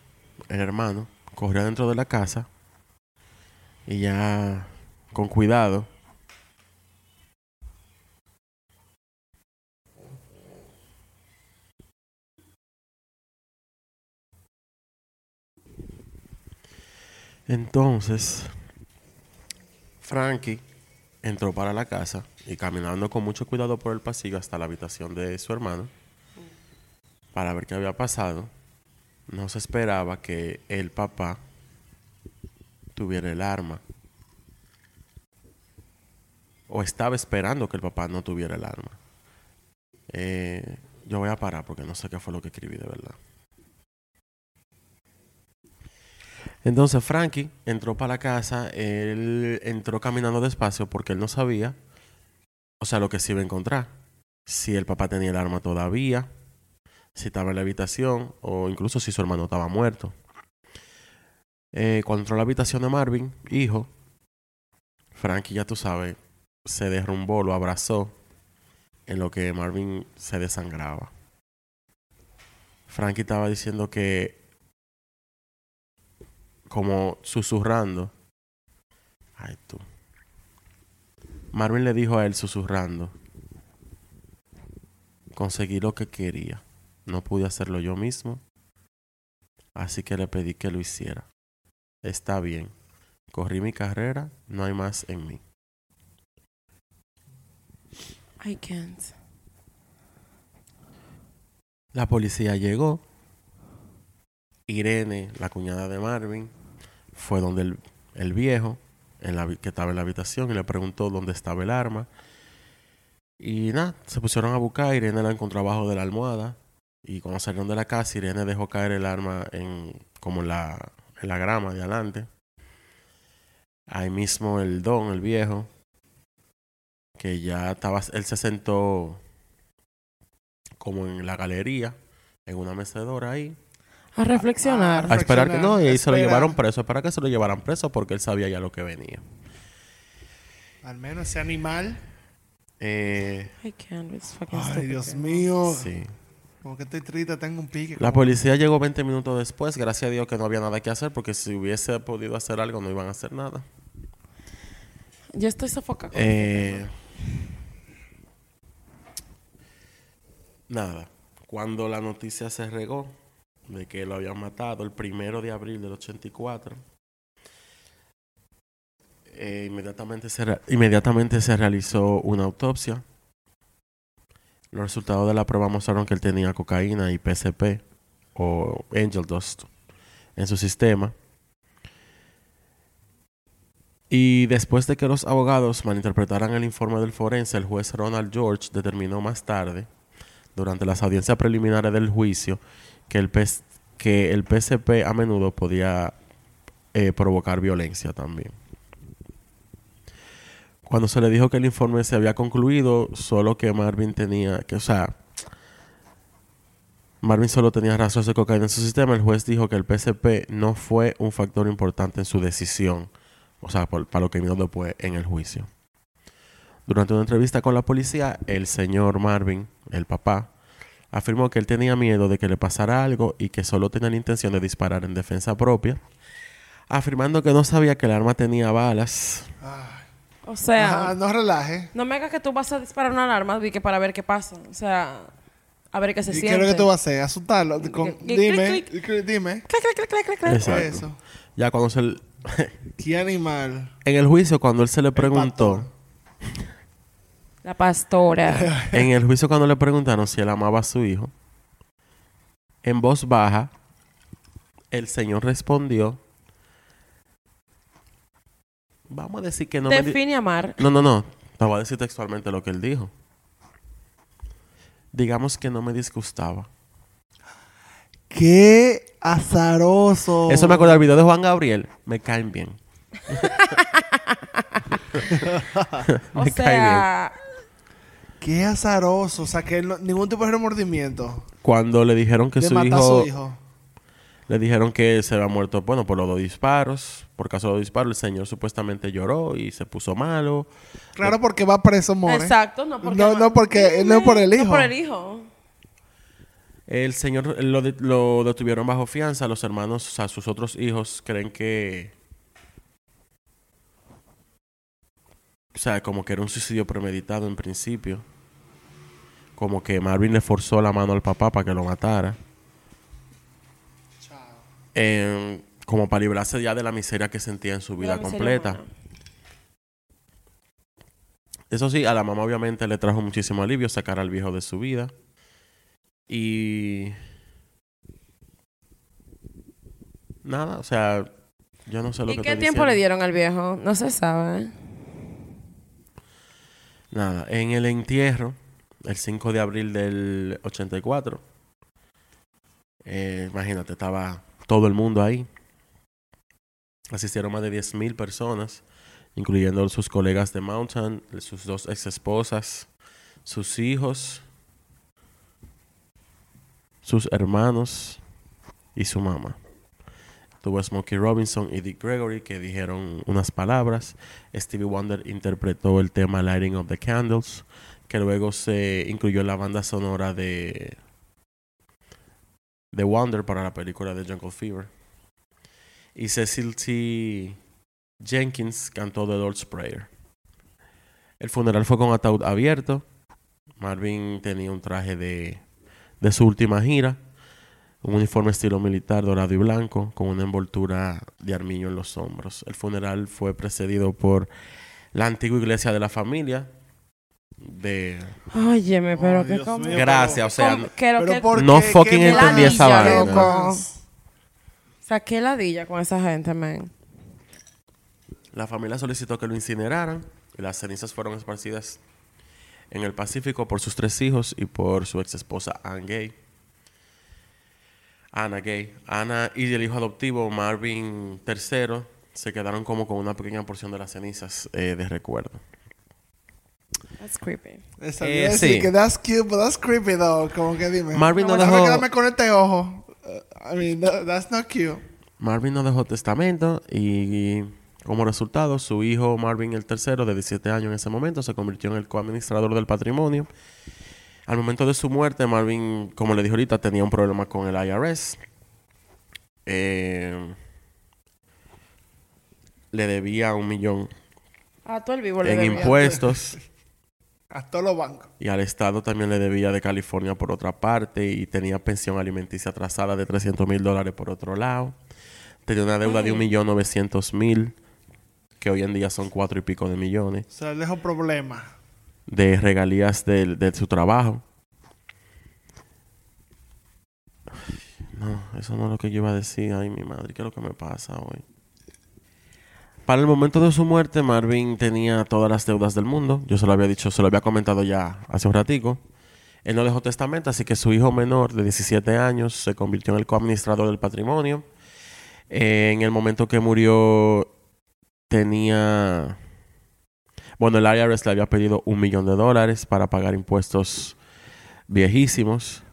el hermano, corrió dentro de la casa y ya con cuidado Entonces, Frankie entró para la casa y caminando con mucho cuidado por el pasillo hasta la habitación de su hermano para ver qué había pasado, no se esperaba que el papá tuviera el arma. O estaba esperando que el papá no tuviera el arma. Eh, yo voy a parar porque no sé qué fue lo que escribí de verdad. Entonces Frankie entró para la casa, él entró caminando despacio porque él no sabía, o sea, lo que se iba a encontrar. Si el papá tenía el arma todavía, si estaba en la habitación o incluso si su hermano estaba muerto. Eh, cuando entró a la habitación de Marvin, hijo, Frankie, ya tú sabes, se derrumbó, lo abrazó, en lo que Marvin se desangraba. Frankie estaba diciendo que, como susurrando, ay tú. Marvin le dijo a él susurrando, conseguí lo que quería, no pude hacerlo yo mismo, así que le pedí que lo hiciera. Está bien, corrí mi carrera, no hay más en mí. I can't. La policía llegó. Irene, la cuñada de Marvin, fue donde el, el viejo, en la, que estaba en la habitación, y le preguntó dónde estaba el arma. Y nada, se pusieron a buscar. Irene la encontró abajo de la almohada. Y cuando salieron de la casa, Irene dejó caer el arma en como la, en la grama de adelante. Ahí mismo el don, el viejo, que ya estaba, él se sentó como en la galería, en una mecedora ahí, A reflexionar. a esperar que no, y ahí se lo llevaron preso, para que se lo llevaran preso porque él sabía ya lo que venía. Al menos ese animal. Eh, I can't. It's fucking Ay, stupid. Dios mío. sí. Como que estoy triste, tengo un pique. La policía llegó 20 minutos después, gracias a Dios que no había nada que hacer, porque si hubiese podido hacer algo no iban a hacer nada. Yo estoy sofocada. Eh, nada, cuando la noticia se regó de que lo habían matado el primero de abril del 84, eh, inmediatamente, se inmediatamente se realizó una autopsia. Los resultados de la prueba mostraron que él tenía cocaína y PCP o Angel Dust en su sistema. Y después de que los abogados malinterpretaran el informe del forense, el juez Ronald George determinó más tarde, durante las audiencias preliminares del juicio, que el, PS que el PCP a menudo podía eh, provocar violencia también. Cuando se le dijo que el informe se había concluido, solo que Marvin tenía, que o sea, Marvin solo tenía rastros de cocaína en su sistema, el juez dijo que el PCP no fue un factor importante en su decisión o sea, para lo que vino después en el juicio. Durante una entrevista con la policía, el señor Marvin, el papá, afirmó que él tenía miedo de que le pasara algo y que solo tenía la intención de disparar en defensa propia, afirmando que no sabía que el arma tenía balas. Ay. O sea, Ajá, no relaje. no me hagas que tú vas a disparar una alarma que para ver qué pasa. O sea, a ver qué se ¿Y qué siente. es lo que tú vas a hacer? ¿Asustarlo? Con- dime, clic, clic, dime. Exacto. Eso. Ya cuando se... ¿Qué animal? en el juicio, cuando él se le preguntó... La pastora. En el juicio cuando le preguntaron si él amaba a su hijo, en voz baja, el señor respondió, vamos a decir que no Define amar. No, no, no, te voy a decir textualmente lo que él dijo. Digamos que no me disgustaba. ¡Qué azaroso! Eso me acuerda del video de Juan Gabriel. Me caen bien. O me cae sea, ¡Qué azaroso! O sea, que no- ningún tipo de remordimiento Cuando le dijeron que de su matar hijo, a su hijo. le dijeron que se había muerto, bueno, por los dos disparos. Por caso de los disparos, el señor supuestamente lloró y se puso malo. Claro, porque va preso, more. exacto, no porque No, no porque- no es por el hijo. No por el hijo. El señor lo, de- lo detuvieron bajo fianza. Los hermanos, o sea, sus otros hijos creen que... O sea, como que era un suicidio premeditado en principio. Como que Marvin le forzó la mano al papá para que lo matara. Em, como para librarse ya de la miseria que sentía en su vida completa. humana. Eso sí, a la mamá obviamente le trajo muchísimo alivio sacar al viejo de su vida. Y... Nada, o sea, yo no sé lo ¿Y que qué estoy tiempo le dieron al viejo? No se sabe. Nada, en el entierro, el 5 de abril del 84, eh, imagínate, estaba todo el mundo ahí. Asistieron más de 10.000 personas, incluyendo sus colegas de Mountain, sus dos ex esposas, sus hijos, sus hermanos y su mamá. Smokey Robinson y Dick Gregory que dijeron unas palabras. Stevie Wonder interpretó el tema Lighting of the Candles, que luego se incluyó en la banda sonora de de Wonder para la película de Jungle Fever. Y Cecil T. Jenkins cantó The Lord's Prayer. El funeral fue con ataúd abierto. Marvin tenía un traje de, de su última gira, un uniforme estilo militar dorado y blanco, con una envoltura de armiño en los hombros. El funeral fue precedido por la antigua iglesia de la familia. De Óyeme, pero Oh, qué gracias, o sea, ¿Cómo- qué lo Pero que- ¿por no qué? fucking ¿Qué- entendí esa vaina. loco? O sea, qué ladilla con esa gente, man. La familia solicitó que lo incineraran y las cenizas fueron esparcidas en el Pacífico por sus tres hijos y por su ex esposa Anne Gay. Ana Gay. Ana y el hijo adoptivo Marvin III se quedaron como con una pequeña porción de las cenizas eh, de recuerdo. That's creepy. Esa Eh, eh, sí. que that's cute, but that's creepy though. Como que dime. Marvin no Déjame dejó- quedarme con este ojo. Uh, I mean, that- that's not cute. Marvin no dejó testamento y, como resultado su hijo Marvin el tercero de 17 años en ese momento se convirtió en el coadministrador del patrimonio. Al momento de su muerte Marvin, como le dije ahorita, tenía un problema con el IRS. Eh, le debía un millón A todo el vivo le en debía. impuestos A todos los bancos. y al Estado también le debía de California por otra parte y tenía pensión alimenticia atrasada de 300 mil dólares por otro lado. Tenía una deuda de un millón novecientos mil, que hoy en día son cuatro y pico de millones, O sea, dejó problemas. De regalías del- de, su trabajo. No, eso no es lo que yo iba a decir. Ay, mi madre, ¿qué es lo que me pasa hoy? Para el momento de su muerte, Marvin tenía todas las deudas del mundo. Yo se lo había dicho, se lo había comentado ya hace un ratico. Él no dejó testamento, así que su hijo menor de 17 años se convirtió en el coadministrador del patrimonio. Eh, en el momento que murió, tenía... Bueno, el IRS le había pedido un millón de dólares para pagar impuestos viejísimos.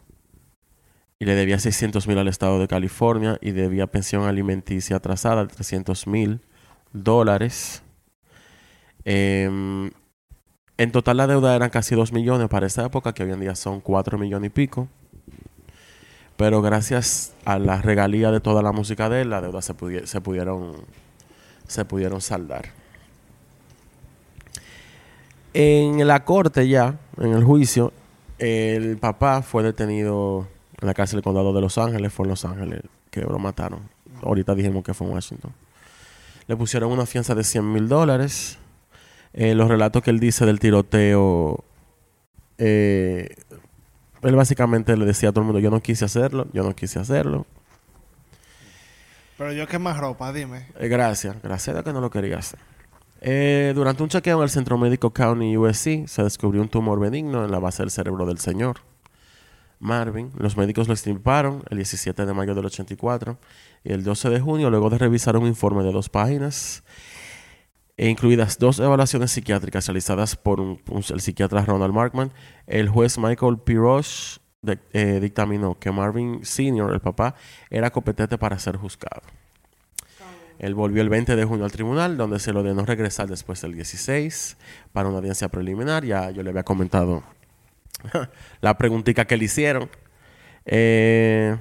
Y le debía 600 mil al estado de California y debía pensión alimenticia atrasada de 300 mil dólares. Em, en total la deuda eran casi 2 millones para esa época, que hoy en día son 4 millones y pico. Pero gracias a la regalía de toda la música de él, la deuda se, se pudieron se pudieron saldar. En la corte ya, en el juicio, el papá fue detenido en la cárcel del condado de Los Ángeles, fue en Los Ángeles que lo mataron. Ahorita dijimos que fue en Washington. Le pusieron una fianza de 100 mil dólares. Eh, los relatos que él dice del tiroteo, eh, él básicamente le decía a todo el mundo, yo no quise hacerlo, yo no quise hacerlo. Pero yo qué más ropa, dime. Eh, gracias, gracias a que no lo quería hacer. Eh, durante un chequeo en el Centro Médico County USC se descubrió un tumor benigno en la base del cerebro del señor. Marvin, los médicos lo extirparon el 17 de mayo del 84 y el 12 de junio, luego de revisar un informe de dos páginas, e incluidas dos evaluaciones psiquiátricas realizadas por el psiquiatra Ronald Markman, el juez Michael P. Eh, dictaminó que Marvin Sr., el papá, era competente para ser juzgado. Él volvió el 20 de junio al tribunal, donde se lo ordenó regresar después del 16 para una audiencia preliminar. Ya yo le había comentado la preguntita que le hicieron. Eh,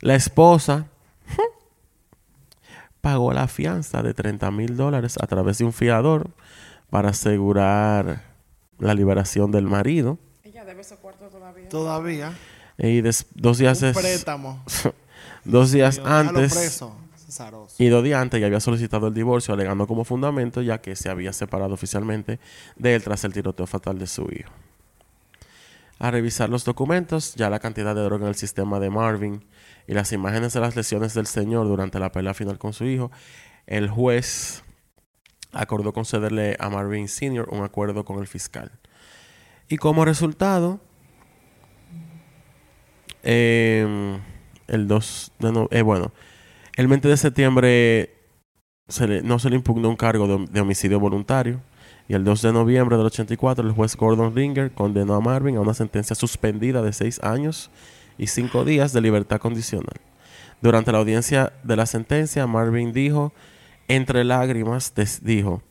la esposa pagó la fianza de 30 mil dólares a través de un fiador para asegurar la liberación del marido. Ella debe ese cuarto todavía. Todavía. Y des- dos días, Un préstamo. dos días Dios, déjalo antes y dos días antes ya había solicitado el divorcio alegando como fundamento ya que se había separado oficialmente de él tras el tiroteo fatal de su hijo. A revisar los documentos, ya la cantidad de droga en el sistema de Marvin y las imágenes de las lesiones del señor durante la pelea final con su hijo, el juez acordó concederle a Marvin Sr. un acuerdo con el fiscal. Y como resultado, eh, el 2 de no- eh, bueno, el 20 de septiembre no se le impugnó un cargo de, homicidio voluntario. Y el 2 de noviembre del 84, el juez Gordon Ringer condenó a Marvin a una sentencia suspendida de 6 años y 5 días de libertad condicional. Durante la audiencia de la sentencia, Marvin dijo, entre lágrimas, dijo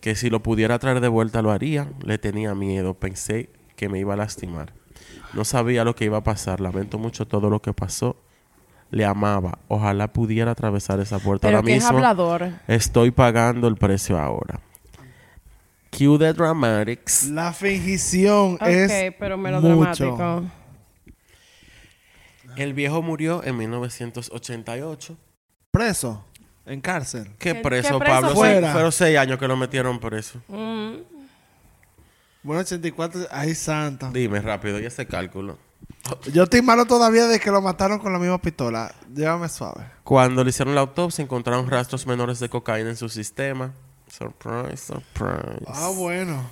que si lo pudiera traer de vuelta lo haría. Le tenía miedo, pensé que me iba a lastimar. No sabía lo que iba a pasar, lamento mucho todo lo que pasó. Le amaba, ojalá pudiera atravesar esa puerta Pero ahora que es mismo. hablador. Estoy pagando el precio ahora. Cue the dramatics. La fingición es Ok, pero mucho. melodramático. El viejo murió en 1988. Preso, en cárcel. ¿Qué ¿Qué- preso, qué preso Pablo? Fueron seis años que lo metieron preso. Mm. Bueno, 84, ay santa. Dime rápido, y ese cálculo. Yo estoy malo todavía de que lo mataron con la misma pistola. Llévame suave. Cuando le hicieron la autopsia, encontraron rastros menores de cocaína en su sistema. Surprise, surprise. Ah, bueno.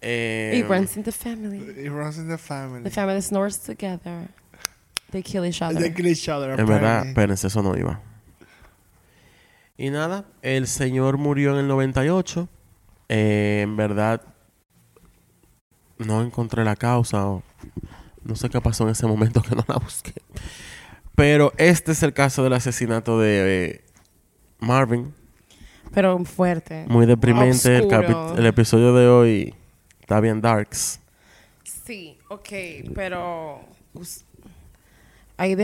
Eh, It runs in the family. It runs in the family. The family snores together. They kill each other. They kill each other, en verdad, espérense, eso no iba. Y nada, el señor murió en el 98. Eh, en verdad, no encontré la causa o no sé qué pasó en ese momento que no la busqué. Pero este es el caso del asesinato de eh, Marvin. Pero fuerte. Muy deprimente. El, episodio de hoy está bien darks. Sí, ok, pero... Hay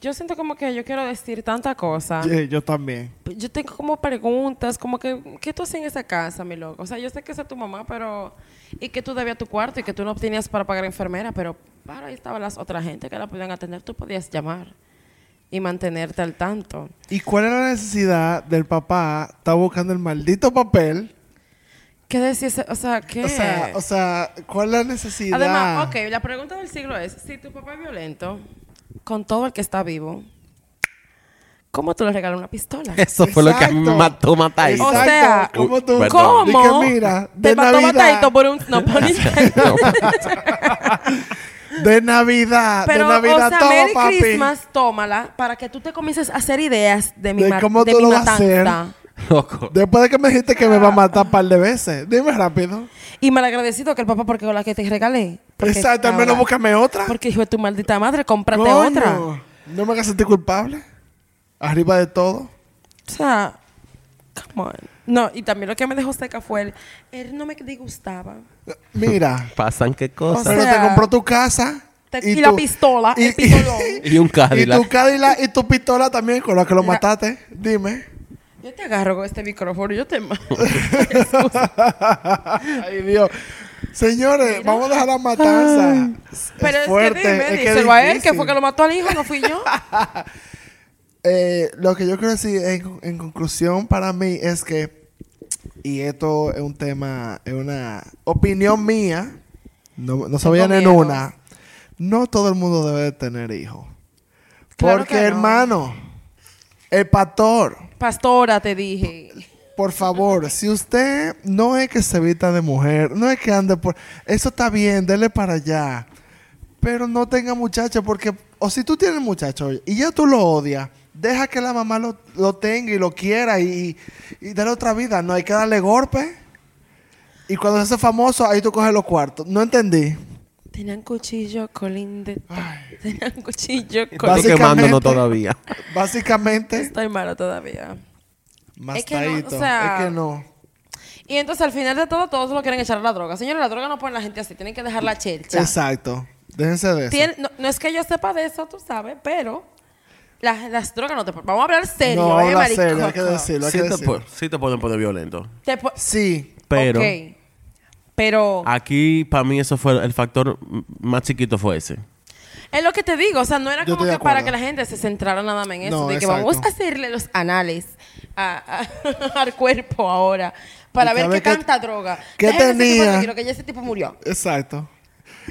Yo siento como que yo quiero decir tanta cosa. Yeah, yo también. Yo tengo como preguntas, como que, ¿qué tú hacías en esa casa, mi loco? O sea, yo sé que esa es tu mamá, pero... Y que tú debías tu cuarto y que tú no tenías para pagar enfermera, pero para ahí estaban las otras gente que la podían atender. Tú podías llamar y mantenerte al tanto. ¿Y cuál era la necesidad del papá? Estaba buscando el maldito papel. ¿Qué decís? O sea, ¿qué? O sea, o sea, ¿cuál es la necesidad? Además, ok, la pregunta del siglo es, si tu papá es violento, con todo el que está vivo, ¿cómo tú le regalas una pistola? Eso fue lo que a mí me mató Matay. O sea, ¿cómo tú? perdón. ¿Cómo? que mira, Te de mató Navidad, Matadito por un... No, por. de Navidad, Pero, de Navidad, o sea, toma, Merry papi. Christmas, tómala para que tú te comiences a hacer ideas de mi, De cómo de tú mi lo vas a hacer. matanza. Loco. Después de que me dijiste que me va a matar un par de veces. Dime rápido. Y mal agradecido que el papá porque con la que te regalé. Porque Exacto, al ahora- menos búscame otra. Porque hijo de tu maldita madre, cómprate Coño, otra. No me hagas sentir culpable. Arriba de todo. O sea, come on. No, y también lo que me dejó seca fue el... Él no me disgustaba. Mira, Pasan qué cosas. O pero sea, te compró tu casa. te- y la pistola, el pistolón. y un y Cadillac. tu Cadillac y tu pistola también con la que lo La- mataste. Dime. Yo te agarro con este micrófono y yo te mato. Ay, Dios. Señores, vamos a dejar la matanza. Pero es, fuerte, que dime, es que díselo a él, que fue que lo mató al hijo, no fui yo. Eh, lo que yo quiero decir en, en conclusión para mí es que, y esto es un tema, es una opinión mía, no, no se vayan en una, no todo el mundo debe de tener hijos. Claro Porque que no. hermano, el pastor, Pastora, te dije. por favor, si usted no es que se vista de mujer, no es que ande por... Eso está bien, dele para allá. Pero no tenga muchacho porque... O si tú tienes muchacho y ya tú lo odias, deja que la mamá lo, lo tenga y lo quiera y, y dale otra vida. No hay que darle golpe. Y cuando se hace famoso, ahí tú coges los cuartos. No entendí. Tenían cuchillo colín de... Tenían cuchillo Estoy colín... Básicamente- quemándonos todavía. Básicamente, Estoy malo todavía. Es que no, mastadito. o sea, es que no. Y entonces al final de todo, todos lo quieren echar a la droga. Señores, la droga no pone a la gente así. Tienen que dejar la chelcha. Exacto. Déjense de eso. Tien- no, no es que yo sepa de eso, tú sabes, pero... Las, las drogas no te... Vamos a hablar serio, no, ¿eh, la marico? hay que decirlo. Hay Sí que te, decirlo. pu- sí te pueden poner violento. Te po- Sí. Pero Ok. Pero... aquí, para mí, eso fue el factor m- más chiquito fue ese. Es lo que te digo, o sea, no era Yo como estoy que para acuerdo. que la gente se centrara nada más en eso, No, de que exacto. vamos a hacerle los anales a- a- al cuerpo ahora para Y ver sabe qué qué- tanta droga. qué tenía. tranquilo, que ya ese tipo murió. Exacto.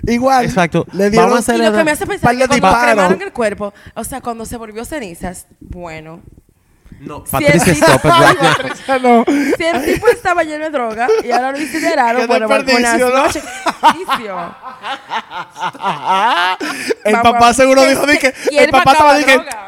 Igual. Exacto. Le dieron Vamos a hacer Y lo que me hace pensar que cuando cremaron el cuerpo, o sea, cuando se volvió cenizas, bueno, No, Patricia, sí. stop. Patricia, no. si el tipo estaba lleno de droga y ahora lo incineraron, bueno, va con ¿no? noche. El papá seguro dijo y el papá estaba droga.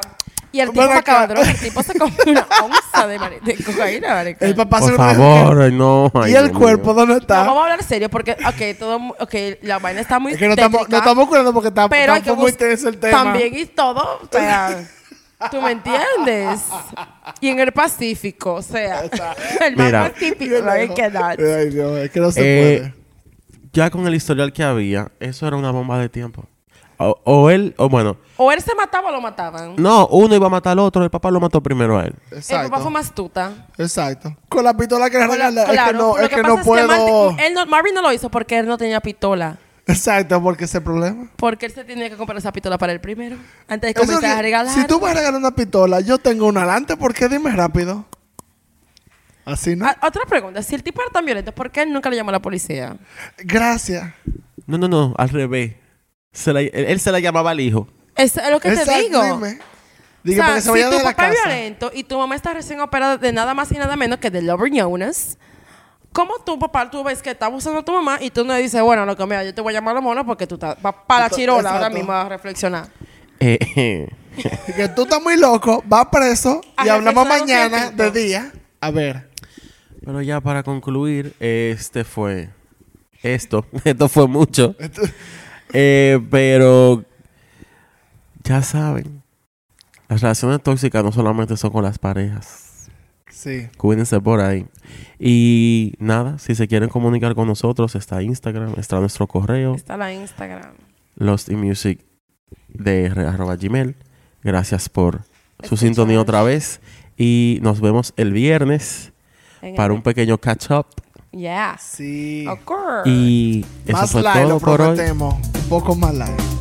Y el tipo Ven acá. El tipo se comió una onza de, mari- de cocaína, marica. el papá Por seguro dijo favor, ay, no. ay, ¿Y el Dios cuerpo mío. dónde No, está? vamos a hablar serio porque, ok, todo, mu- okay, la vaina está muy es que no estamos, no estamos curando porque está, pero hay está que muy bus- tenso el tema. También y todo, o sea, ¿Tú me entiendes? Y en el Pacífico, o sea, el mar Mira. Pacífico, like que that. Ay, Dios, es que no se Eh, puede. Ya con el historial que había, eso era una bomba de tiempo. O, o él, o bueno, O él se mataba o lo mataban. no, uno iba a matar al otro, el papá lo mató primero a él. El Exacto. papá fue más tuta. Exacto. Con la pistola que le regala. es que Claro, no, es que no es puedo. Martin, él no- Marvin no lo hizo porque él no tenía pistola. Exacto, porque ese problema. Porque él se tenía que comprar esa pistola para él primero. Antes de comenzar que- a regalar. Si tú vas a regalar una pistola, yo tengo una adelante, ¿por qué? Dime rápido. Así, ¿no? Ah, otra pregunta. Si el tipo era tan violento, ¿por qué él nunca le llamó a la policía? Gracias. No, no, no, al revés. Se la- él, él se la llamaba al hijo. Eso es lo que te Exacto, digo. dime. Dije, o sea, se si tu la papá es casa. violento y tu mamá está recién operada de nada más y nada menos que de Lover Jonas, ¿cómo tu papá tú ves que está abusando a tu mamá y tú no le dices, bueno, lo que mira, yo te voy a llamar a los monos porque tú estás vas para la Exacto. chirola ahora mismo a reflexionar? Eh, eh. Que tú estás muy loco, vas preso y A hablamos mañana de día. A ver. Pero ya para concluir, este fue esto. Esto fue mucho. Eh, pero ya saben, las relaciones tóxicas no solamente son con las parejas. Sí. Cuídense por ahí. Y nada, si se quieren comunicar con nosotros, está Instagram, está nuestro correo, Está la Instagram. lostymusic de arroba gmail. Gracias por su sintonía otra vez. Y nos vemos el viernes En el- para un pequeño catch up. Yeah. Sí. Of course. Y eso Más fue live, todo lo por hoy. prometemos. Un poco más live.